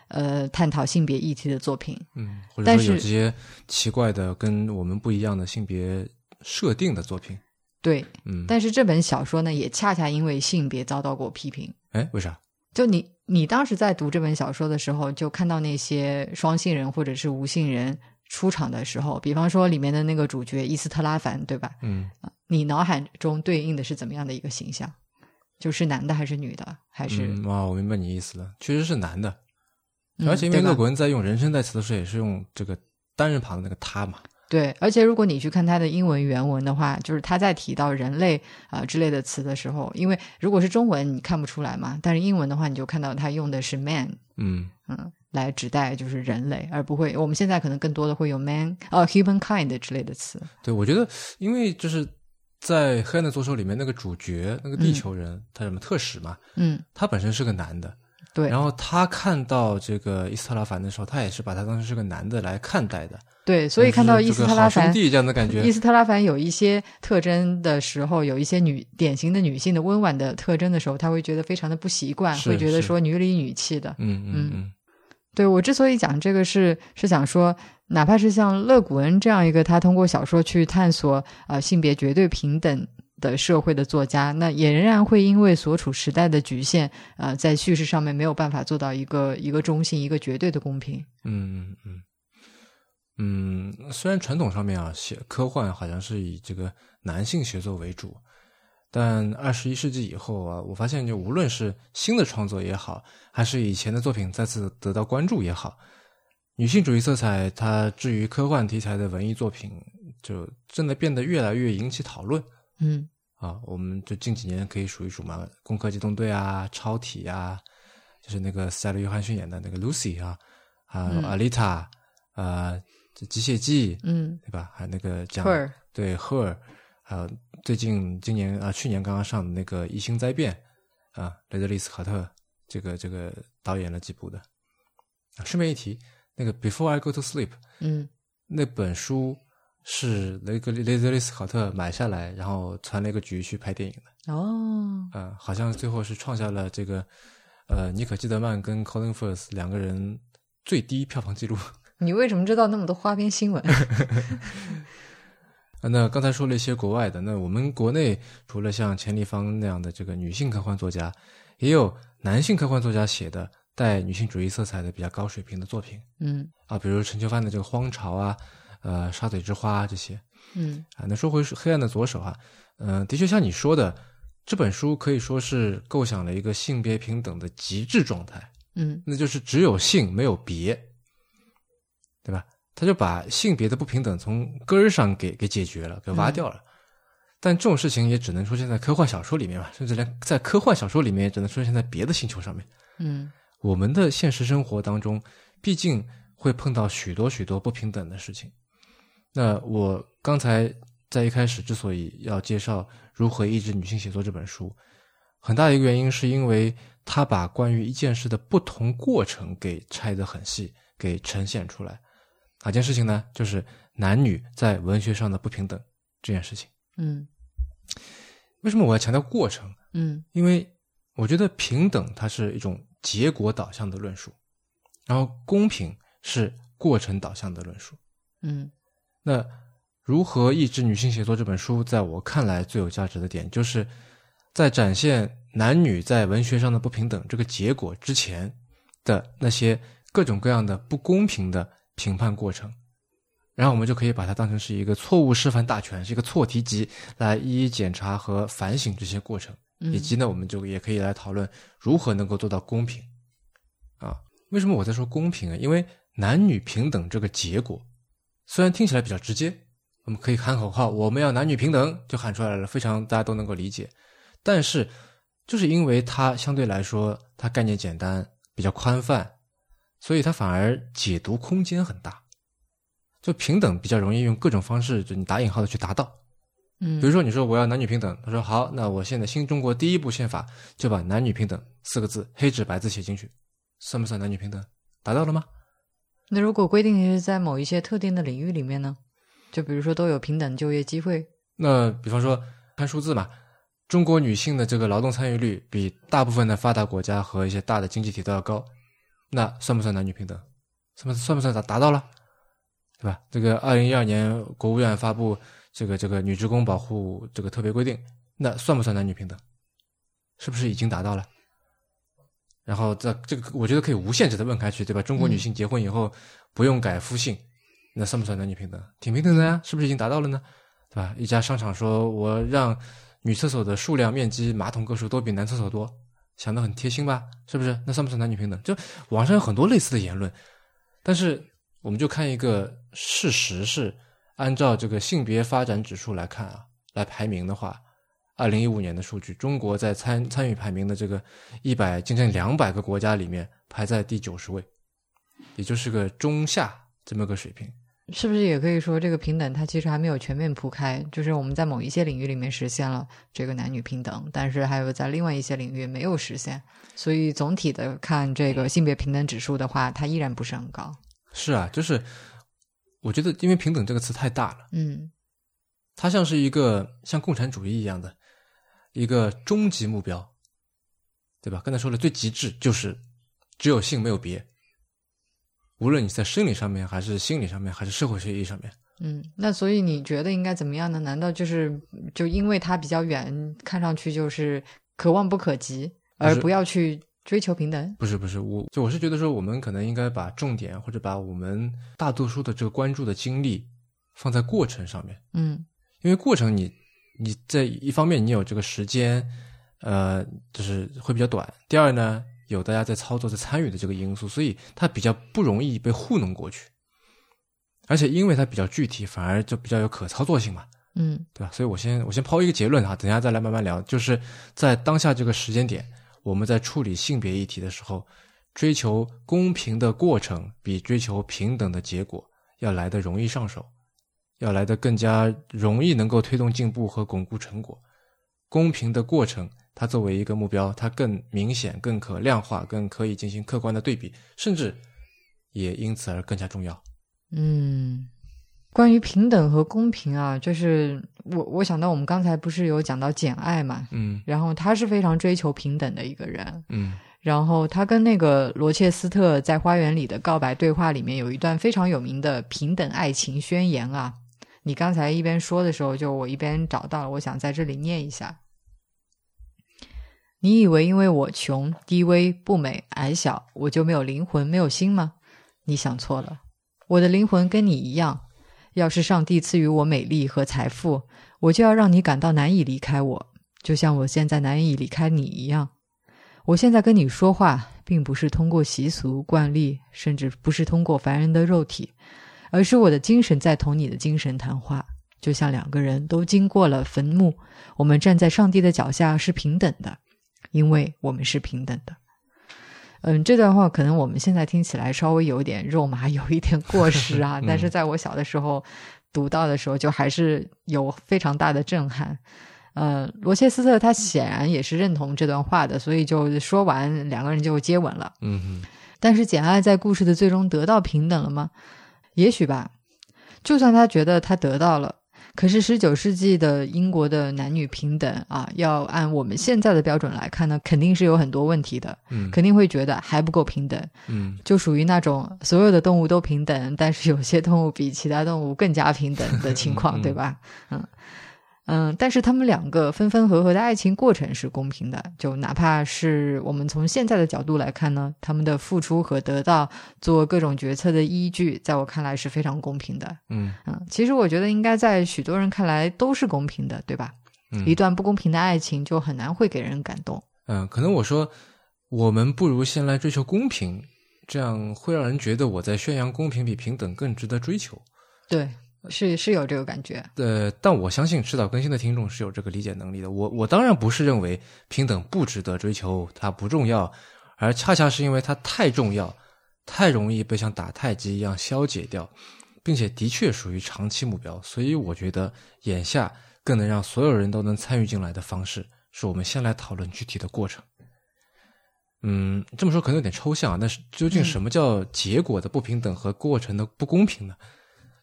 呃探讨性别议题的作品。嗯，或者但是说有这些奇怪的跟我们不一样的性别设定的作品。对，嗯，但是这本小说呢，也恰恰因为性别遭到过批评。哎，为啥？就你你当时在读这本小说的时候，就看到那些双性人或者是无性人出场的时候，比方说里面的那个主角伊斯特拉凡，对吧？嗯，你脑海中对应的是怎么样的一个形象？就是男的还是女的？还是、嗯啊，我明白你意思了，确实是男的，嗯而且因为对吧勒古恩在用人称代词的时候，也是用这个单人旁的那个他嘛。对，而且如果你去看他的英文原文的话，就是他在提到人类啊、呃之类的词的时候，因为如果是中文你看不出来嘛，但是英文的话，你就看到他用的是 man，嗯嗯，来指代就是人类，而不会我们现在可能更多的会用 man 呃 humankind 之类的词。对，我觉得因为就是在《黑暗的左手》里面那个主角那个地球人，他什么特使嘛，嗯，他本身是个男的，对。然后他看到这个伊斯特拉凡的时候，他也是把他当成是个男的来看待的，对，所以看到伊斯特拉凡。伊。斯特拉凡有一些特征的时候，有一些女典型的女性的温婉的特征的时候，他会觉得非常的不习惯，会觉得说女里女气的。嗯嗯嗯对我之所以讲这个是是想说，哪怕是像勒古恩这样一个他通过小说去探索呃性别绝对平等的社会的作家，那也仍然会因为所处时代的局限，呃，在叙事上面没有办法做到一个一个中性、一个绝对的公平。嗯嗯嗯嗯，虽然传统上面啊写科幻好像是以这个男性写作为主，但二十一世纪以后啊，我发现就无论是新的创作也好，还是以前的作品再次得到关注也好，女性主义色彩它至于科幻题材的文艺作品，就真的变得越来越引起讨论。嗯啊，我们就近几年可以数一数嘛，《攻壳机动队》啊，《超体》啊，就是那个斯嘉丽·约翰逊演的那个 Lucy 啊，还有嗯阿丽塔，呃，这机械姬，嗯对吧？还有那个讲 Her 对赫尔还有最近今年啊，去年刚刚上的那个《异星灾变》啊，雷德利·斯考特这个这个导演了几部的。啊，顺便一提，那个《Before I Go to Sleep》嗯那本书是雷格雷德利·斯考特买下来，然后传了一个局去拍电影的。哦，啊，好像最后是创下了这个呃尼可基德曼跟 Colin Firth 两个人最低票房记录。你为什么知道那么多花边新闻？啊，那刚才说了一些国外的，那我们国内除了像钱立芳那样的这个女性科幻作家，也有男性科幻作家写的带女性主义色彩的比较高水平的作品嗯啊，比如陈秋帆的这个《荒潮》啊，呃，《沙嘴之花》这些嗯啊。那说回《黑暗的左手》啊，嗯、的确像你说的，这本书可以说是构想了一个性别平等的极致状态。嗯那就是只有性没有别，对吧？他就把性别的不平等从根儿上给给解决了，给挖掉了。但这种事情也只能出现在科幻小说里面嘛，甚至连在科幻小说里面也只能出现在别的星球上面。嗯我们的现实生活当中，毕竟会碰到许多许多不平等的事情。那我刚才在一开始之所以要介绍《如何抑制女性写作》这本书，很大的一个原因是因为他把关于一件事的不同过程给拆得很细，给呈现出来。哪件事情呢？就是男女在文学上的不平等这件事情。嗯为什么我要强调过程？嗯因为我觉得平等它是一种结果导向的论述，然后公平是过程导向的论述。嗯那如何抑制女性写作这本书，在我看来最有价值的点，就是在展现男女在文学上的不平等这个结果之前的那些各种各样的不公平的评判过程，然后我们就可以把它当成是一个错误示范大全，是一个错题集，来一一检查和反省这些过程。嗯，以及呢，我们就也可以来讨论如何能够做到公平。啊，为什么我在说公平啊？因为男女平等这个结果，虽然听起来比较直接，我们可以喊口号，我们要男女平等，就喊出来了，非常大家都能够理解。但是，就是因为它相对来说它概念简单，比较宽泛，所以它反而解读空间很大。就平等比较容易用各种方式，就你打引号的去达到。嗯比如说，你说我要男女平等，他说好，那我现在新中国第一部宪法就把男女平等四个字黑纸白字写进去，算不算男女平等？达到了吗？那如果规定是在某一些特定的领域里面呢？就比如说都有平等就业机会，那比方说看数字嘛，中国女性的这个劳动参与率比大部分的发达国家和一些大的经济体都要高，那算不算男女平等？算不算不算达达到了？对吧？这个二零一二年国务院发布这个这个女职工保护这个特别规定，那算不算男女平等？是不是已经达到了？然后这这个我觉得可以无限制的问开去，对吧？中国女性结婚以后不用改夫姓，那算不算男女平等？挺平等的呀，是不是已经达到了呢？对吧？一家商场说我让女厕所的数量、面积、马桶个数都比男厕所多，想得很贴心吧？是不是？那算不算男女平等？就网上有很多类似的言论，但是我们就看一个事实是，按照这个性别发展指数来看啊，来排名的话，二零一五年的数据，中国在参参与排名的这个一百将近两百个国家里面排在第九十位，也就是个中下这么个水平。是不是也可以说这个平等它其实还没有全面铺开？就是我们在某一些领域里面实现了这个男女平等，但是还有在另外一些领域没有实现，所以总体的看这个性别平等指数的话，它依然不是很高。是啊，就是我觉得，因为平等这个词太大了，嗯它像是一个像共产主义一样的一个终极目标，对吧？刚才说了，最极致就是只有性没有别，无论你在生理上面，还是心理上面，还是社会学意义上面。嗯，那所以你觉得应该怎么样呢？难道就是就因为它比较远，看上去就是可望不可及，而不要去追求平等？不是不是，我就我是觉得说，我们可能应该把重点或者把我们大多数的这个关注的精力放在过程上面，嗯因为过程你你在一方面你有这个时间，呃，就是会比较短；第二呢，有大家在操作、在参与的这个因素，所以它比较不容易被糊弄过去。而且因为它比较具体，反而就比较有可操作性嘛。嗯对吧？所以我先我先抛一个结论哈，等一下再来慢慢聊。就是在当下这个时间点，我们在处理性别议题的时候，追求公平的过程比追求平等的结果要来的容易上手，要来的更加容易能够推动进步和巩固成果。公平的过程，它作为一个目标，它更明显、更可量化、更可以进行客观的对比，甚至也因此而更加重要。嗯。关于平等和公平啊，就是我我想到我们刚才不是有讲到简爱嘛，嗯然后他是非常追求平等的一个人，嗯然后他跟那个罗切斯特在花园里的告白对话里面有一段非常有名的平等爱情宣言啊。你刚才一边说的时候，就我一边找到了，我想在这里念一下。你以为因为我穷、低微、不美、矮小，我就没有灵魂、没有心吗？你想错了，我的灵魂跟你一样。要是上帝赐予我美丽和财富，我就要让你感到难以离开我，就像我现在难以离开你一样。我现在跟你说话，并不是通过习俗惯例，甚至不是通过凡人的肉体，而是我的精神在同你的精神谈话，就像两个人都经过了坟墓，我们站在上帝的脚下是平等的，因为我们是平等的。嗯，这段话可能我们现在听起来稍微有点肉麻，有一点过时啊，嗯但是在我小的时候读到的时候，就还是有非常大的震撼。呃，罗切斯特他显然也是认同这段话的，所以就说完，两个人就接吻了。嗯哼但是简爱在故事的最终得到平等了吗？也许吧。就算他觉得他得到了，可是十九世纪的英国的男女平等啊，要按我们现在的标准来看呢，肯定是有很多问题的，嗯肯定会觉得还不够平等，嗯。就属于那种所有的动物都平等，但是有些动物比其他动物更加平等的情况，嗯对吧？嗯嗯，但是他们两个分分合合的爱情过程是公平的，就哪怕是我们从现在的角度来看呢，他们的付出和得到做各种决策的依据，在我看来是非常公平的。嗯嗯，其实我觉得应该在许多人看来都是公平的，对吧？嗯一段不公平的爱情就很难会给人感动。嗯，可能我说我们不如先来追求公平，这样会让人觉得我在宣扬公平比平等更值得追求。对，是是有这个感觉。呃，但我相信迟早更新的听众是有这个理解能力的。我我当然不是认为平等不值得追求，它不重要，而恰恰是因为它太重要，太容易被像打太极一样消解掉，并且的确属于长期目标，所以我觉得眼下更能让所有人都能参与进来的方式，是我们先来讨论具体的过程。嗯，这么说可能有点抽象啊，但是究竟什么叫结果的不平等和过程的不公平呢？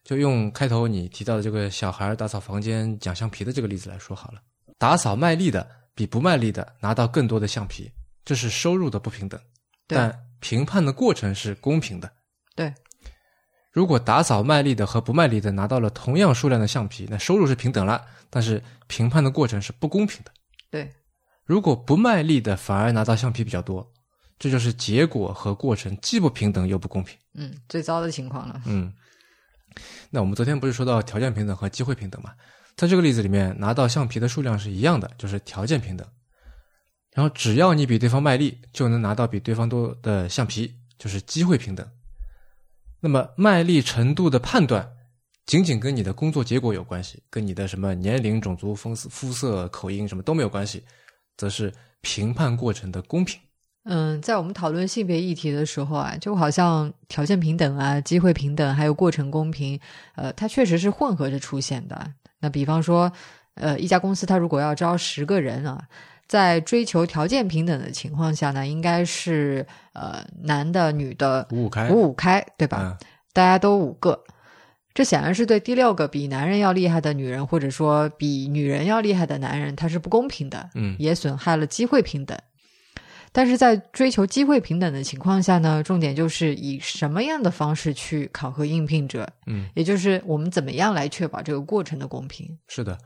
就用开头你提到的这个小孩打扫房间讲橡皮的这个例子来说好了。打扫卖力的比不卖力的拿到更多的橡皮，这是收入的不平等，但评判的过程是公平的。对，如果打扫卖力的和不卖力的拿到了同样数量的橡皮，那收入是平等了，但是评判的过程是不公平的。对，如果不卖力的反而拿到橡皮比较多，这就是结果和过程既不平等又不公平。嗯，最糟的情况了。嗯，那我们昨天不是说到条件平等和机会平等嘛？在这个例子里面，拿到橡皮的数量是一样的，就是条件平等。然后只要你比对方卖力，就能拿到比对方多的橡皮，就是机会平等。那么卖力程度的判断，仅仅跟你的工作结果有关系，跟你的什么年龄、种族、肤色、肤色、口音什么都没有关系，则是评判过程的公平。嗯，在我们讨论性别议题的时候啊，就好像条件平等啊、机会平等，还有过程公平，呃，它确实是混合着出现的。那比方说，呃，一家公司它如果要招十个人啊，在追求条件平等的情况下呢，应该是呃男的、女的五五开，五五开，对吧？嗯大家都五个，这显然是对第六个比男人要厉害的女人，或者说比女人要厉害的男人，他是不公平的。嗯也损害了机会平等。但是在追求机会平等的情况下呢，重点就是以什么样的方式去考核应聘者，嗯，也就是我们怎么样来确保这个过程的公平。是的，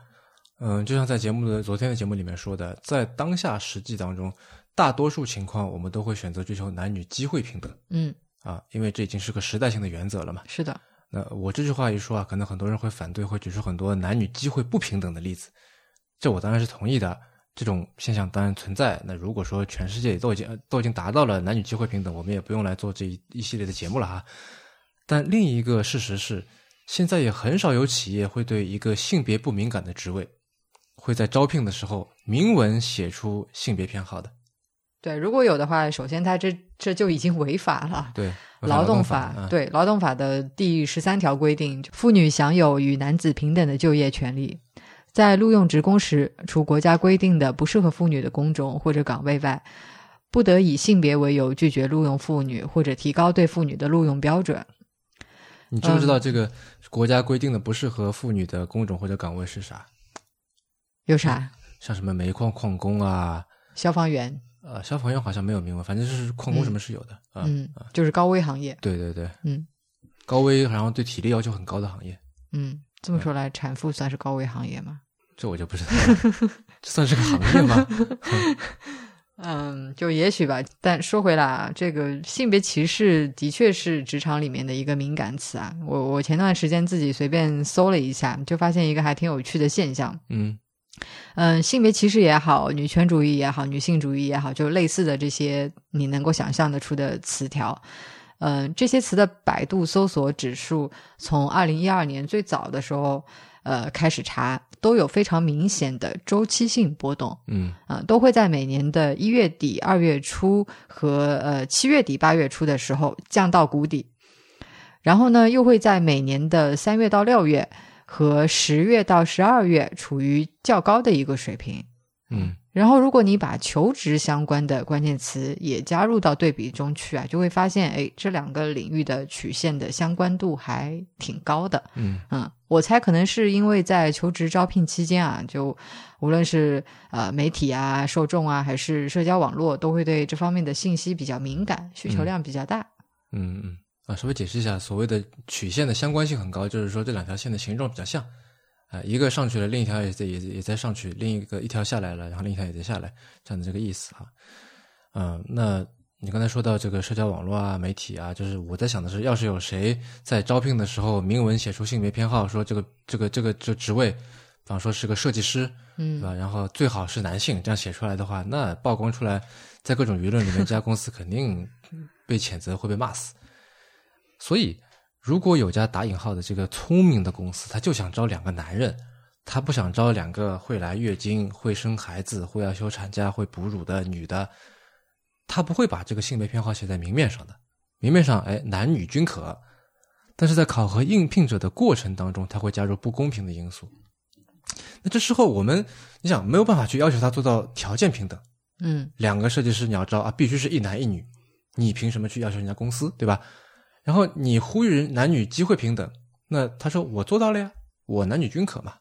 嗯，就像在节目的昨天的节目里面说的，在当下实际当中，大多数情况我们都会选择追求男女机会平等嗯，啊，因为这已经是个时代性的原则了嘛。是的，那我这句话一说啊，可能很多人会反对，会举出很多男女机会不平等的例子，这我当然是同意的。这种现象当然存在。那如果说全世界都已经都已经达到了男女机会平等，我们也不用来做这一一系列的节目了哈。但另一个事实是，现在也很少有企业会对一个性别不敏感的职位，会在招聘的时候明文写出性别偏好的。对，如果有的话，首先他这这就已经违法了。对，劳动法，嗯对劳动法的第十三条规定，妇女享有与男子平等的就业权利。在录用职工时，除国家规定的不适合妇女的工种或者岗位外，不得以性别为由拒绝录用妇女，或者提高对妇女的录用标准。你知不知嗯道这个国家规定的不适合妇女的工种或者岗位是啥？有啥？像什么煤矿矿工啊，消防员，呃，消防员好像没有明文，反正就是矿工什么是有的啊。嗯，就是高危行业。对对对，嗯高危，然后对体力要求很高的行业，嗯，这么说来，产妇算是高危行业吗？这我就不知道了，这算是个行业吗？嗯，就也许吧。但说回来啊，这个性别歧视的确是职场里面的一个敏感词啊。我我前段时间自己随便搜了一下，就发现一个还挺有趣的现象。嗯嗯，性别歧视也好，女权主义也好，女性主义也好，就类似的这些你能够想象得出的词条。嗯，这些词的百度搜索指数从二零一二年最早的时候，呃，开始查，都有非常明显的周期性波动。嗯啊、都会在每年的一月底、二月初和呃七月底、八月初的时候降到谷底，然后呢，又会在每年的三月到六月和十月到十二月处于较高的一个水平。嗯然后，如果你把求职相关的关键词也加入到对比中去啊，就会发现，哎，这两个领域的曲线的相关度还挺高的。嗯嗯，我猜可能是因为在求职招聘期间啊，就无论是呃媒体啊、受众啊，还是社交网络，都会对这方面的信息比较敏感，需求嗯量比较大。嗯嗯啊，稍微解释一下，所谓的曲线的相关性很高，就是说这两条线的形状比较像，啊、一个上去了，另一条也在也也在上去，另一个一条下来了，然后另一条也在下来，这样的这个意思哈。嗯、那你刚才说到这个社交网络啊、媒体啊，就是我在想的是，要是有谁在招聘的时候明文写出性别偏好，说这个这个这个这职位，比方说是个设计师，嗯对嗯吧？然后最好是男性，这样写出来的话，那曝光出来，在各种舆论里面，这家公司肯定被谴责，会被骂死。所以，如果有家打引号的这个聪明的公司，他就想招两个男人，他不想招两个会来月经、会生孩子、会要休产假、会哺乳的女的，他不会把这个性别偏好写在明面上的。明面上，哎，男女均可，但是在考核应聘者的过程当中，他会加入不公平的因素。那这时候我们，你想没有办法去要求他做到条件平等，嗯两个设计师你要招啊，必须是一男一女，你凭什么去要求人家公司，对吧？然后你呼吁人男女机会平等，那他说我做到了呀，我男女均可嘛。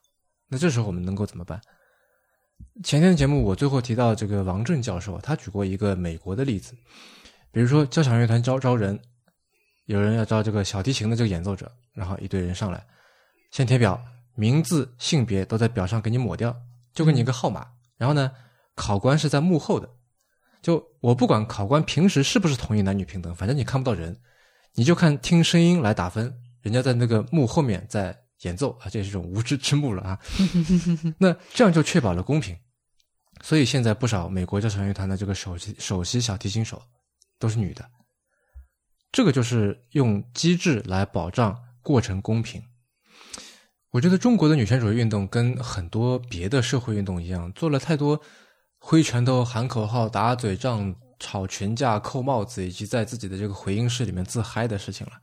那这时候我们能够怎么办？前天的节目我最后提到这个王震教授，他举过一个美国的例子，比如说交响乐团招招人，有人要招这个小提琴的这个演奏者，然后一堆人上来，先填表，名字、性别都在表上给你抹掉，就给你一个号码。然后呢，考官是在幕后的，就我不管考官平时是不是同意男女平等，反正你看不到人，你就看听声音来打分。人家在那个幕后面在演奏啊，这是一种无知之幕了啊。那这样就确保了公平。所以现在不少美国交响乐团的这个首席首席小提琴手都是女的，这个就是用机制来保障过程公平。我觉得中国的女权主义运动跟很多别的社会运动一样，做了太多挥拳头、喊口号、打嘴仗、吵群架、扣帽子，以及在自己的这个回音室里面自嗨的事情了。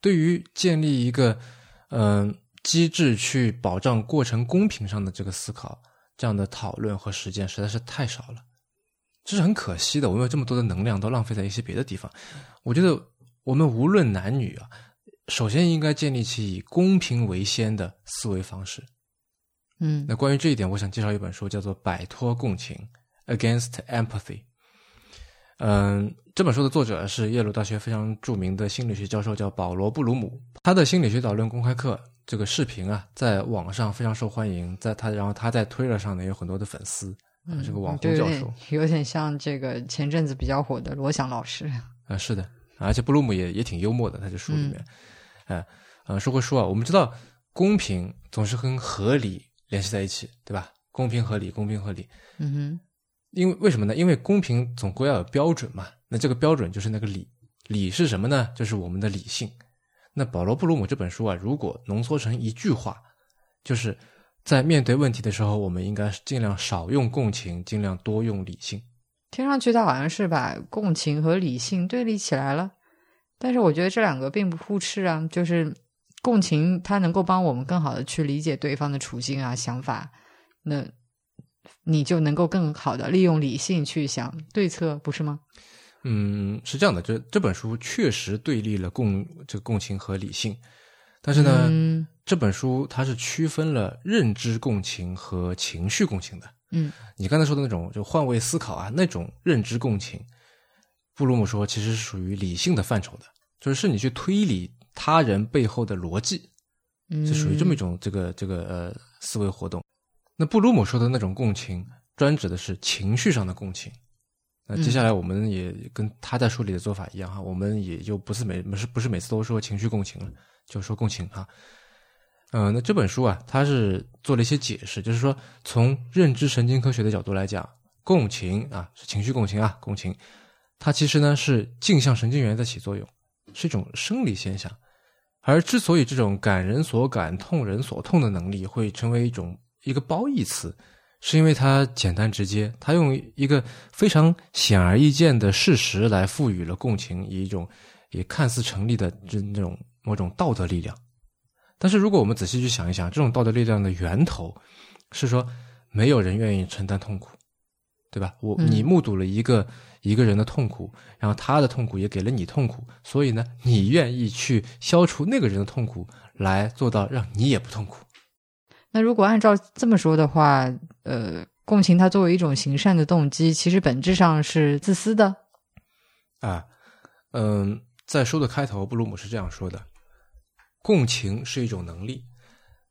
对于建立一个嗯、呃机制去保障过程公平上的这个思考，这样的讨论和实践实在是太少了，这是很可惜的。我们有这么多的能量都浪费在一些别的地方。我觉得我们无论男女啊，首先应该建立起以公平为先的思维方式。嗯那关于这一点，我想介绍一本书，叫做《摆脱共情》（Against Empathy）。嗯，这本书的作者是耶鲁大学非常著名的心理学教授，叫保罗·布鲁姆。他的心理学导论公开课这个视频啊，在网上非常受欢迎，在他然后他在推特上呢有很多的粉丝，啊，是个网红教授。有点像这个前阵子比较火的罗翔老师。啊，是的，而且布鲁姆也也挺幽默的，他这书里面，哎、呃，说回书啊，我们知道公平总是跟合理联系在一起，对吧？公平合理，公平合理，嗯哼，因为为什么呢？因为公平总归要有标准嘛，那这个标准就是那个理，理是什么呢？就是我们的理性。那保罗·布鲁姆这本书啊，如果浓缩成一句话，就是在面对问题的时候，我们应该尽量少用共情，尽量多用理性。听上去他好像是把共情和理性对立起来了，但是我觉得这两个并不互斥啊。就是共情，它能够帮我们更好的去理解对方的处境啊、想法，那你就能够更好的利用理性去想对策，不是吗？嗯，是这样的，这这本书确实对立了共这个共情和理性，但是呢，嗯这本书它是区分了认知共情和情绪共情的。嗯你刚才说的那种就换位思考啊，那种认知共情，布鲁姆说其实是属于理性的范畴的，就是是你去推理他人背后的逻辑，嗯，是属于这么一种这个这个呃思维活动。那布鲁姆说的那种共情，专指的是情绪上的共情。那接下来我们也跟他在书里的做法一样哈，我们也就不是每不是不是每次都说情绪共情了，就说共情哈。呃，那这本书啊，它是做了一些解释，就是说从认知神经科学的角度来讲，共情啊是情绪共情啊，共情，它其实呢是镜像神经元在起作用，是一种生理现象。而之所以这种感人所感、痛人所痛的能力会成为一种一个褒义词，是因为它简单直接，它用一个非常显而易见的事实来赋予了共情以一种也看似成立的这那种某种道德力量。但是如果我们仔细去想一想，这种道德力量的源头是说没有人愿意承担痛苦，对吧？我嗯你目睹了一个一个人的痛苦，然后他的痛苦也给了你痛苦，所以呢，你愿意去消除那个人的痛苦，来做到让你也不痛苦。那如果按照这么说的话，呃，共情它作为一种行善的动机，其实本质上是自私的。啊，嗯，在书的开头，布鲁姆是这样说的：共情是一种能力，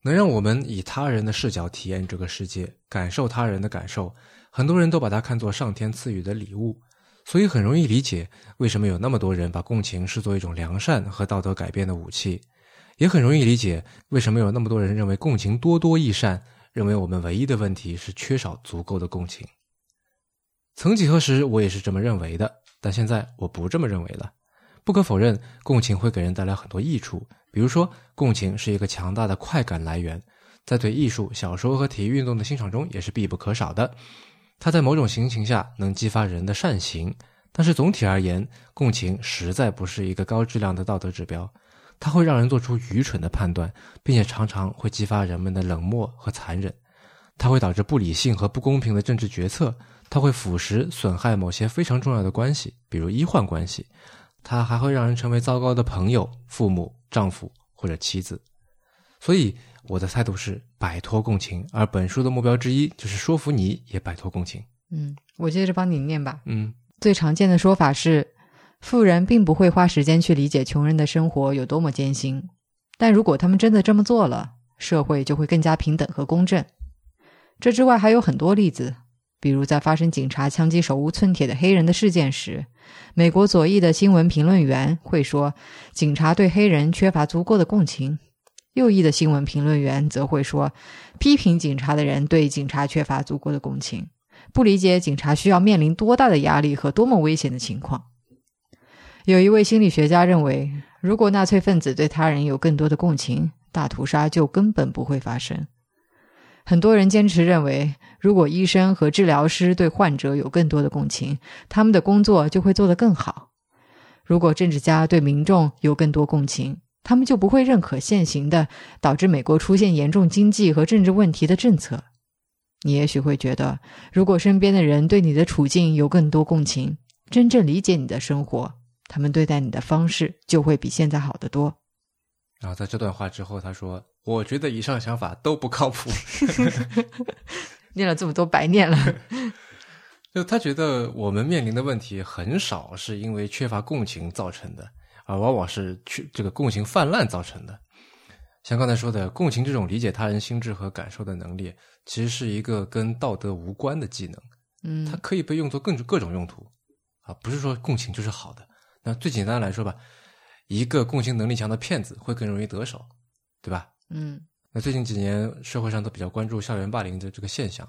能让我们以他人的视角体验这个世界，感受他人的感受。很多人都把它看作上天赐予的礼物，所以很容易理解为什么有那么多人把共情视作一种良善和道德改变的武器，也很容易理解为什么有那么多人认为共情多多益善，认为我们唯一的问题是缺少足够的共情。曾几何时，我也是这么认为的，但现在我不这么认为了。不可否认，共情会给人带来很多益处，比如说，共情是一个强大的快感来源，在对艺术、小说和体育运动的欣赏中也是必不可少的。它在某种情形下能激发人的善行，但是总体而言，共情实在不是一个高质量的道德指标。它会让人做出愚蠢的判断，并且常常会激发人们的冷漠和残忍。它会导致不理性和不公平的政治决策。它会腐蚀、损害某些非常重要的关系，比如医患关系。它还会让人成为糟糕的朋友、父母、丈夫或者妻子。所以，我的态度是摆脱共情，而本书的目标之一就是说服你也摆脱共情。嗯，我接着帮你念吧。嗯最常见的说法是，富人并不会花时间去理解穷人的生活有多么艰辛，但如果他们真的这么做了，社会就会更加平等和公正。这之外还有很多例子，比如在发生警察枪击手无寸铁的黑人的事件时，美国左翼的新闻评论员会说，警察对黑人缺乏足够的共情；右翼的新闻评论员则会说，批评警察的人对警察缺乏足够的共情。不理解警察需要面临多大的压力和多么危险的情况。有一位心理学家认为，如果纳粹分子对他人有更多的共情，大屠杀就根本不会发生。很多人坚持认为，如果医生和治疗师对患者有更多的共情，他们的工作就会做得更好。如果政治家对民众有更多共情，他们就不会认可现行的导致美国出现严重经济和政治问题的政策。你也许会觉得，如果身边的人对你的处境有更多共情，真正理解你的生活，他们对待你的方式就会比现在好得多。然后在这段话之后，他说：“我觉得以上想法都不靠谱。念了这么多，白念了。就他觉得我们面临的问题很少是因为缺乏共情造成的，而往往是去这个共情泛滥造成的。像刚才说的，共情这种理解他人心智和感受的能力，其实是一个跟道德无关的技能。嗯它可以被用作更各种用途啊，不是说共情就是好的。那最简单的来说吧，一个共情能力强的骗子会更容易得手，对吧？嗯那最近几年社会上都比较关注校园霸凌的这个现象，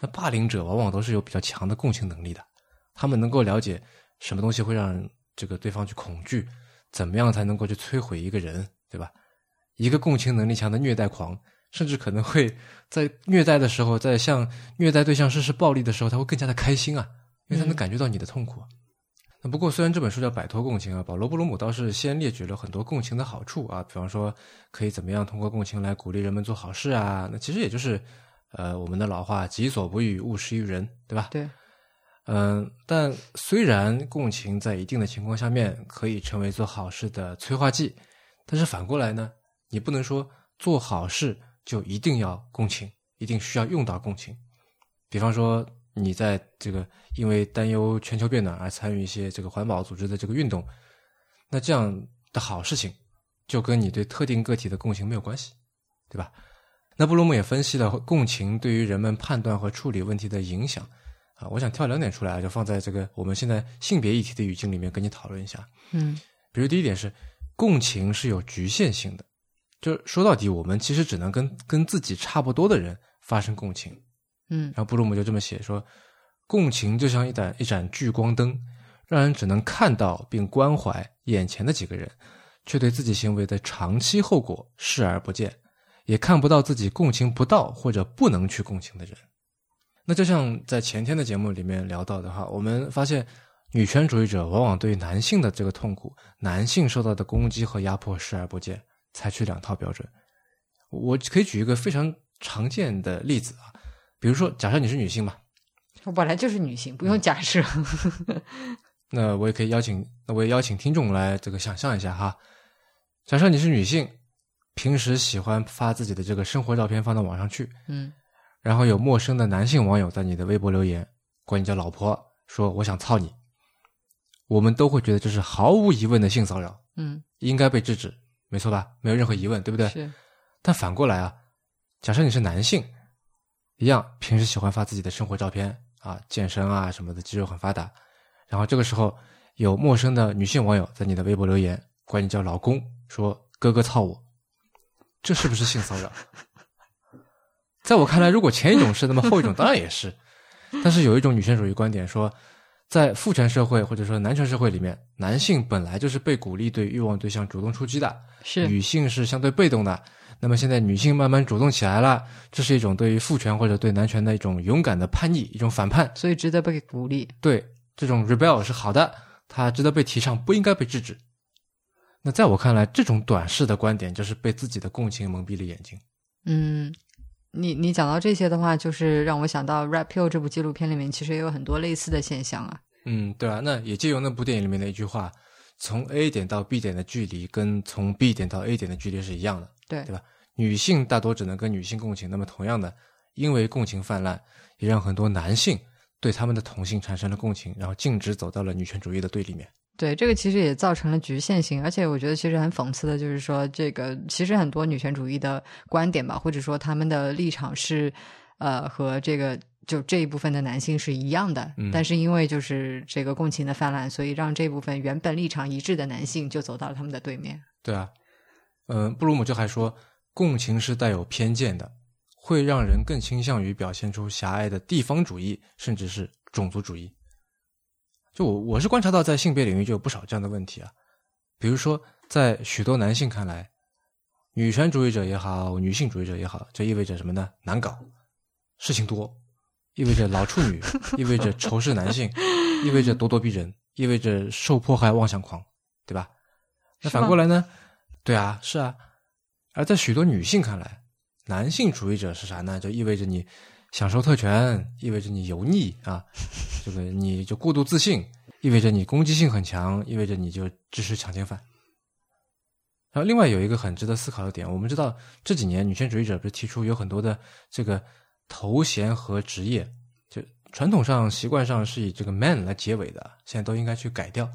那霸凌者往往都是有比较强的共情能力的，他们能够了解什么东西会让这个对方去恐惧，怎么样才能够去摧毁一个人，对吧？一个共情能力强的虐待狂，甚至可能会在虐待的时候，在向虐待对象实施暴力的时候，他会更加的开心啊，因为他能感觉到你的痛苦。那不过，虽然这本书叫《摆脱共情》啊，保罗·布鲁姆倒是先列举了很多共情的好处啊，比方说可以怎么样通过共情来鼓励人们做好事啊。那其实也就是，呃，我们的老话“己所不欲，勿施于人”，对吧？对。嗯，但虽然共情在一定的情况下面可以成为做好事的催化剂，但是反过来呢，你不能说做好事就一定要共情，一定需要用到共情。比方说，你在这个因为担忧全球变暖而参与一些这个环保组织的这个运动，那这样的好事情就跟你对特定个体的共情没有关系，对吧？那布鲁姆也分析了共情对于人们判断和处理问题的影响。啊，我想挑两点出来，就放在这个我们现在性别议题的语境里面跟你讨论一下。嗯，比如第一点是，共情是有局限性的，就说到底，我们其实只能跟跟自己差不多的人发生共情。嗯，然后布鲁姆就这么写说，共情就像一盏一盏聚光灯，让人只能看到并关怀眼前的几个人，却对自己行为的长期后果视而不见，也看不到自己共情不到或者不能去共情的人。那就像在前天的节目里面聊到的话，我们发现女权主义者往往对男性的这个痛苦、男性受到的攻击和压迫视而不见，采取两套标准。我可以举一个非常常见的例子啊，比如说，假设你是女性吧，我本来就是女性，不用假设。那我也可以邀请，那我也邀请听众来这个想象一下哈，假设你是女性，平时喜欢发自己的这个生活照片放到网上去，嗯。然后有陌生的男性网友在你的微博留言，管你叫老婆，说我想操你，我们都会觉得这是毫无疑问的性骚扰，嗯，应该被制止，没错吧？没有任何疑问，对不对？是。但反过来啊，假设你是男性，一样平时喜欢发自己的生活照片啊，健身啊什么的，肌肉很发达，然后这个时候有陌生的女性网友在你的微博留言，管你叫老公，说哥哥操我，这是不是性骚扰？在我看来，如果前一种是，那么后一种当然也是。但是有一种女性主义观点说，在父权社会或者说男权社会里面，男性本来就是被鼓励对欲望对象主动出击的，是女性是相对被动的。那么现在女性慢慢主动起来了，这是一种对于父权或者对男权的一种勇敢的叛逆，一种反叛，所以值得被鼓励。对，这种 rebel 是好的，它值得被提倡，不应该被制止。那在我看来，这种短视的观点就是被自己的共情蒙蔽了眼睛。嗯。你你讲到这些的话，就是让我想到《Red Pill》这部纪录片里面，其实也有很多类似的现象啊。嗯，对啊，那也借用那部电影里面的一句话：“从 A 点到 B 点的距离，跟从 B 点到 A 点的距离是一样的。”对，对吧？女性大多只能跟女性共情，那么同样的，因为共情泛滥，也让很多男性对他们的同性产生了共情，然后径直走到了女权主义的对立面。对，这个其实也造成了局限性，而且我觉得其实很讽刺的，就是说这个其实很多女权主义的观点吧，或者说他们的立场是，呃，和这个就这一部分的男性是一样的，但是因为就是这个共情的泛滥，所以让这部分原本立场一致的男性就走到了他们的对面。对啊，嗯，布鲁姆就还说，共情是带有偏见的，会让人更倾向于表现出狭隘的地方主义，甚至是种族主义。就我我是观察到，在性别领域就有不少这样的问题啊，比如说，在许多男性看来，女权主义者也好，女性主义者也好，这意味着什么呢？难搞，事情多，意味着老处女，意味着仇视男性，意味着咄咄逼人，意味着受迫害妄想狂，对吧？那反过来呢？对啊，是啊。而在许多女性看来，男性主义者是啥呢？就意味着你。享受特权意味着你油腻啊，这个你就过度自信，意味着你攻击性很强，意味着你就支持强奸犯。然后另外有一个很值得思考的点，我们知道这几年女权主义者不是提出有很多的这个头衔和职业，就传统上习惯上是以这个 man 来结尾的，现在都应该去改掉。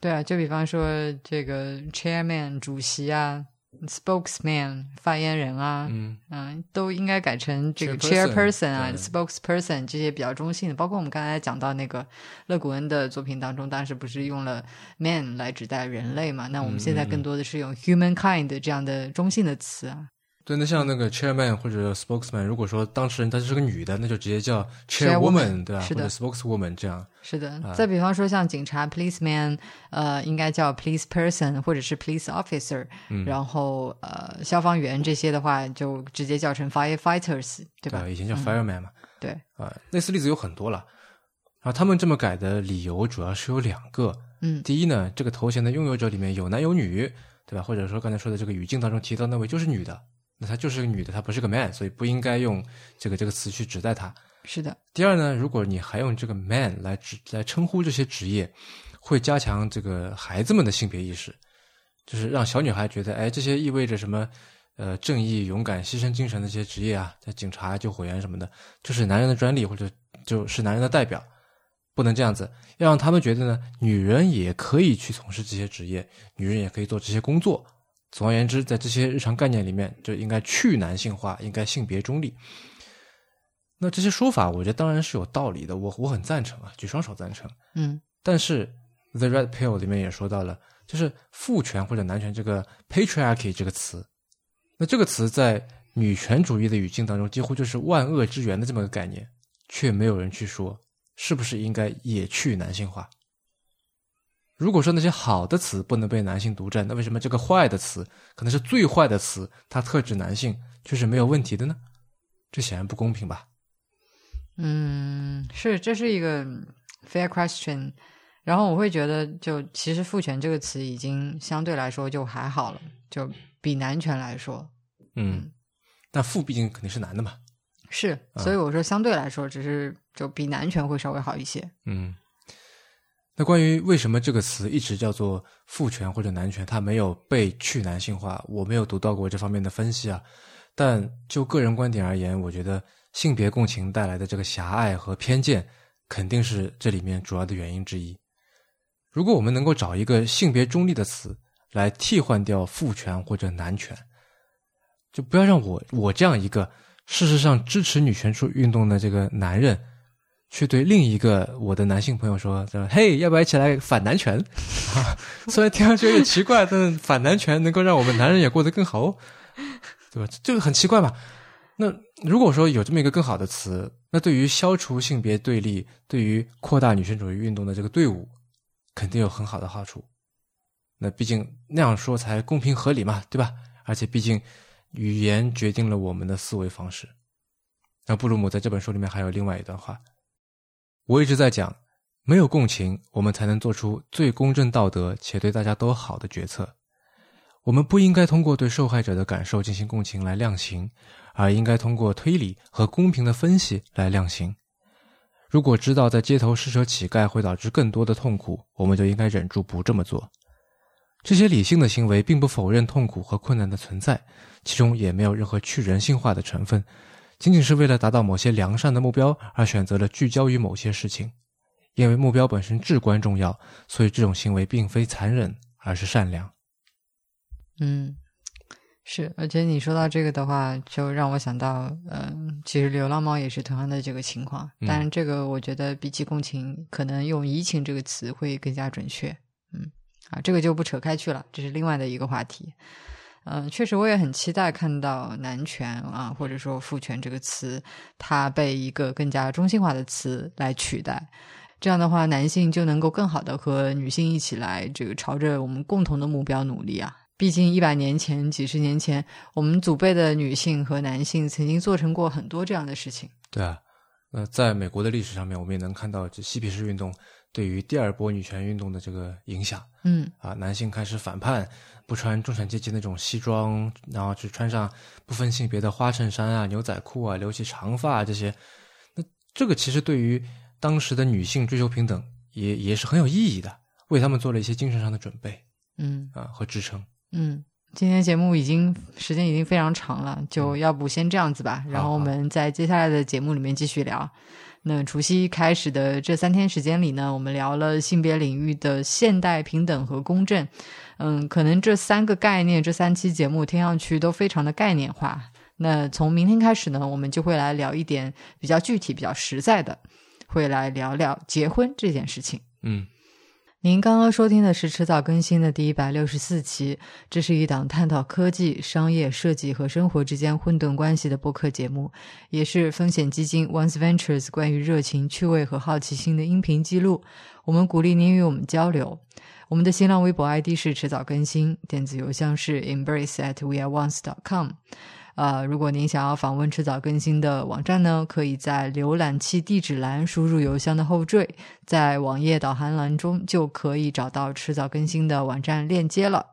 对啊，就比方说这个 chairman 主席啊。spokesman 发言人啊，嗯嗯，都应该改成这个 chairperson 啊，spokesperson 这些比较中性的。包括我们刚才讲到那个勒古恩的作品当中，当时不是用了 man 来指代人类嘛？那我们现在更多的是用 humankind 这样的中性的词啊。对，那像那个 chairman 或者 spokesman，如果说当事人她是个女的，那就直接叫 Chairwoman，对吧？是的或者 spokeswoman 这样。是的，啊再比方说像警察 policeman，呃，应该叫 police person 或者是 police officer，、嗯然后呃，消防员这些的话就直接叫成 firefighters，对吧？以前叫 fireman 嘛。对，啊，类似例子有很多了。然后他们这么改的理由主要是有两个。嗯第一呢，这个头衔的拥有者里面有男有女，对吧？或者说刚才说的这个语境当中提到那位就是女的，那她就是个女的，她不是个 man，所以不应该用这个这个词去指代她。是的，第二呢，如果你还用这个 man 来指来称呼这些职业，会加强这个孩子们的性别意识，就是让小女孩觉得，哎，这些意味着什么？呃，正义、勇敢、牺牲精神的这些职业啊，像警察、救火员什么的，就是男人的专利，或者就是男人的代表，不能这样子，要让他们觉得呢，女人也可以去从事这些职业，女人也可以做这些工作。总而言之，在这些日常概念里面，就应该去男性化，应该性别中立。那这些说法，我觉得当然是有道理的，我我很赞成啊，举双手赞成。嗯但是《The Red Pill》里面也说到了，就是父权或者男权这个 patriarchy 这个词，那这个词在女权主义的语境当中，几乎就是万恶之源的这么个概念，却没有人去说是不是应该也去男性化。如果说那些好的词不能被男性独占，那为什么这个坏的词，可能是最坏的词，它特指男性，却是没有问题的呢？这显然不公平吧？嗯，是，这是一个 fair question。然后我会觉得，就其实“父权”这个词已经相对来说就还好了，就比男权来说嗯，但父毕竟肯定是男的嘛。是。所以我说相对来说，只是就比男权会稍微好一些。嗯，那关于为什么这个词一直叫做父权或者男权，它没有被去男性化，我没有读到过这方面的分析啊。但就个人观点而言，我觉得性别共情带来的这个狭隘和偏见，肯定是这里面主要的原因之一。如果我们能够找一个性别中立的词来替换掉父权或者男权，就不要让我我这样一个事实上支持女权运运动的这个男人，去对另一个我的男性朋友说：“说嘿，要不要一起来反男权？”啊，虽然听上去有点奇怪，但是反男权能够让我们男人也过得更好哦，对吧？这个很奇怪吧？那如果说有这么一个更好的词，那对于消除性别对立，对于扩大女性主义运动的这个队伍，肯定有很好的好处。那毕竟那样说才公平合理嘛，对吧？而且毕竟语言决定了我们的思维方式。那布鲁姆在这本书里面还有另外一段话，我一直在讲，没有共情，我们才能做出最公正、道德且对大家都好的决策。我们不应该通过对受害者的感受进行共情来量刑，而应该通过推理和公平的分析来量刑。如果知道在街头施舍乞丐会导致更多的痛苦，我们就应该忍住不这么做。这些理性的行为并不否认痛苦和困难的存在，其中也没有任何去人性化的成分，仅仅是为了达到某些良善的目标而选择了聚焦于某些事情。因为目标本身至关重要，所以这种行为并非残忍，而是善良。嗯，是，而且你说到这个的话，就让我想到，嗯、其实流浪猫也是同样的这个情况，嗯但是这个我觉得比起共情，可能用移情这个词会更加准确。嗯，啊，这个就不扯开去了，这是另外的一个话题。嗯、确实，我也很期待看到男权啊，或者说父权这个词，它被一个更加中性化的词来取代。这样的话，男性就能够更好的和女性一起来这个朝着我们共同的目标努力啊。毕竟一百年前、几十年前，我们祖辈的女性和男性曾经做成过很多这样的事情。对啊，那在美国的历史上面，我们也能看到这嬉皮士运动对于第二波女权运动的这个影响嗯啊，男性开始反叛，不穿中产阶级那种西装，然后去穿上不分性别的花衬衫啊、牛仔裤啊，留起长发啊这些。那这个其实对于当时的女性追求平等也也是很有意义的，为他们做了一些精神上的准备嗯啊和支撑。嗯，今天节目已经时间已经非常长了，就要不先这样子吧，然后我们在接下来的节目里面继续聊。那除夕开始的这三天时间里呢，我们聊了性别领域的现代平等和公正。嗯，可能这三个概念，这三期节目听上去都非常的概念化。那从明天开始呢，我们就会来聊一点比较具体、比较实在的，会来聊聊结婚这件事情。嗯您刚刚收听的是迟早更新的第一百六十四期，这是一档探讨科技、商业、设计和生活之间混沌关系的播客节目，也是风险基金 Once Ventures 关于热情、趣味和好奇心的音频记录。我们鼓励您与我们交流。我们的新浪微博 ID 是迟早更新，电子邮箱是 embraceatweareonce.com。呃，如果您想要访问迟早更新的网站呢，可以在浏览器地址栏输入邮箱的后缀，在网页导航栏中就可以找到迟早更新的网站链接了。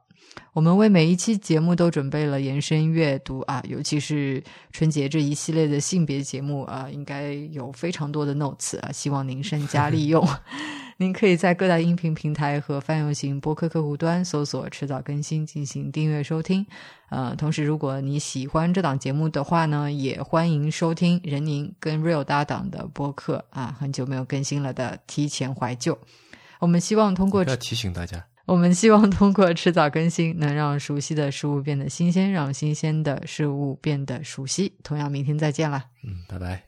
我们为每一期节目都准备了延伸阅读啊，尤其是春节这一系列的性别节目啊，应该有非常多的 notes 啊，希望您善加利用。您可以在各大音频平台和泛用型播客客户端搜索“迟早更新”进行订阅收听。呃，同时，如果你喜欢这档节目的话呢，也欢迎收听任宁跟 Real 搭档的播客啊，很久没有更新了的提前怀旧。我们希望通过要提醒大家，我们希望通过迟早更新，能让熟悉的事物变得新鲜，让新鲜的事物变得熟悉。同样，明天再见啦。嗯，拜拜。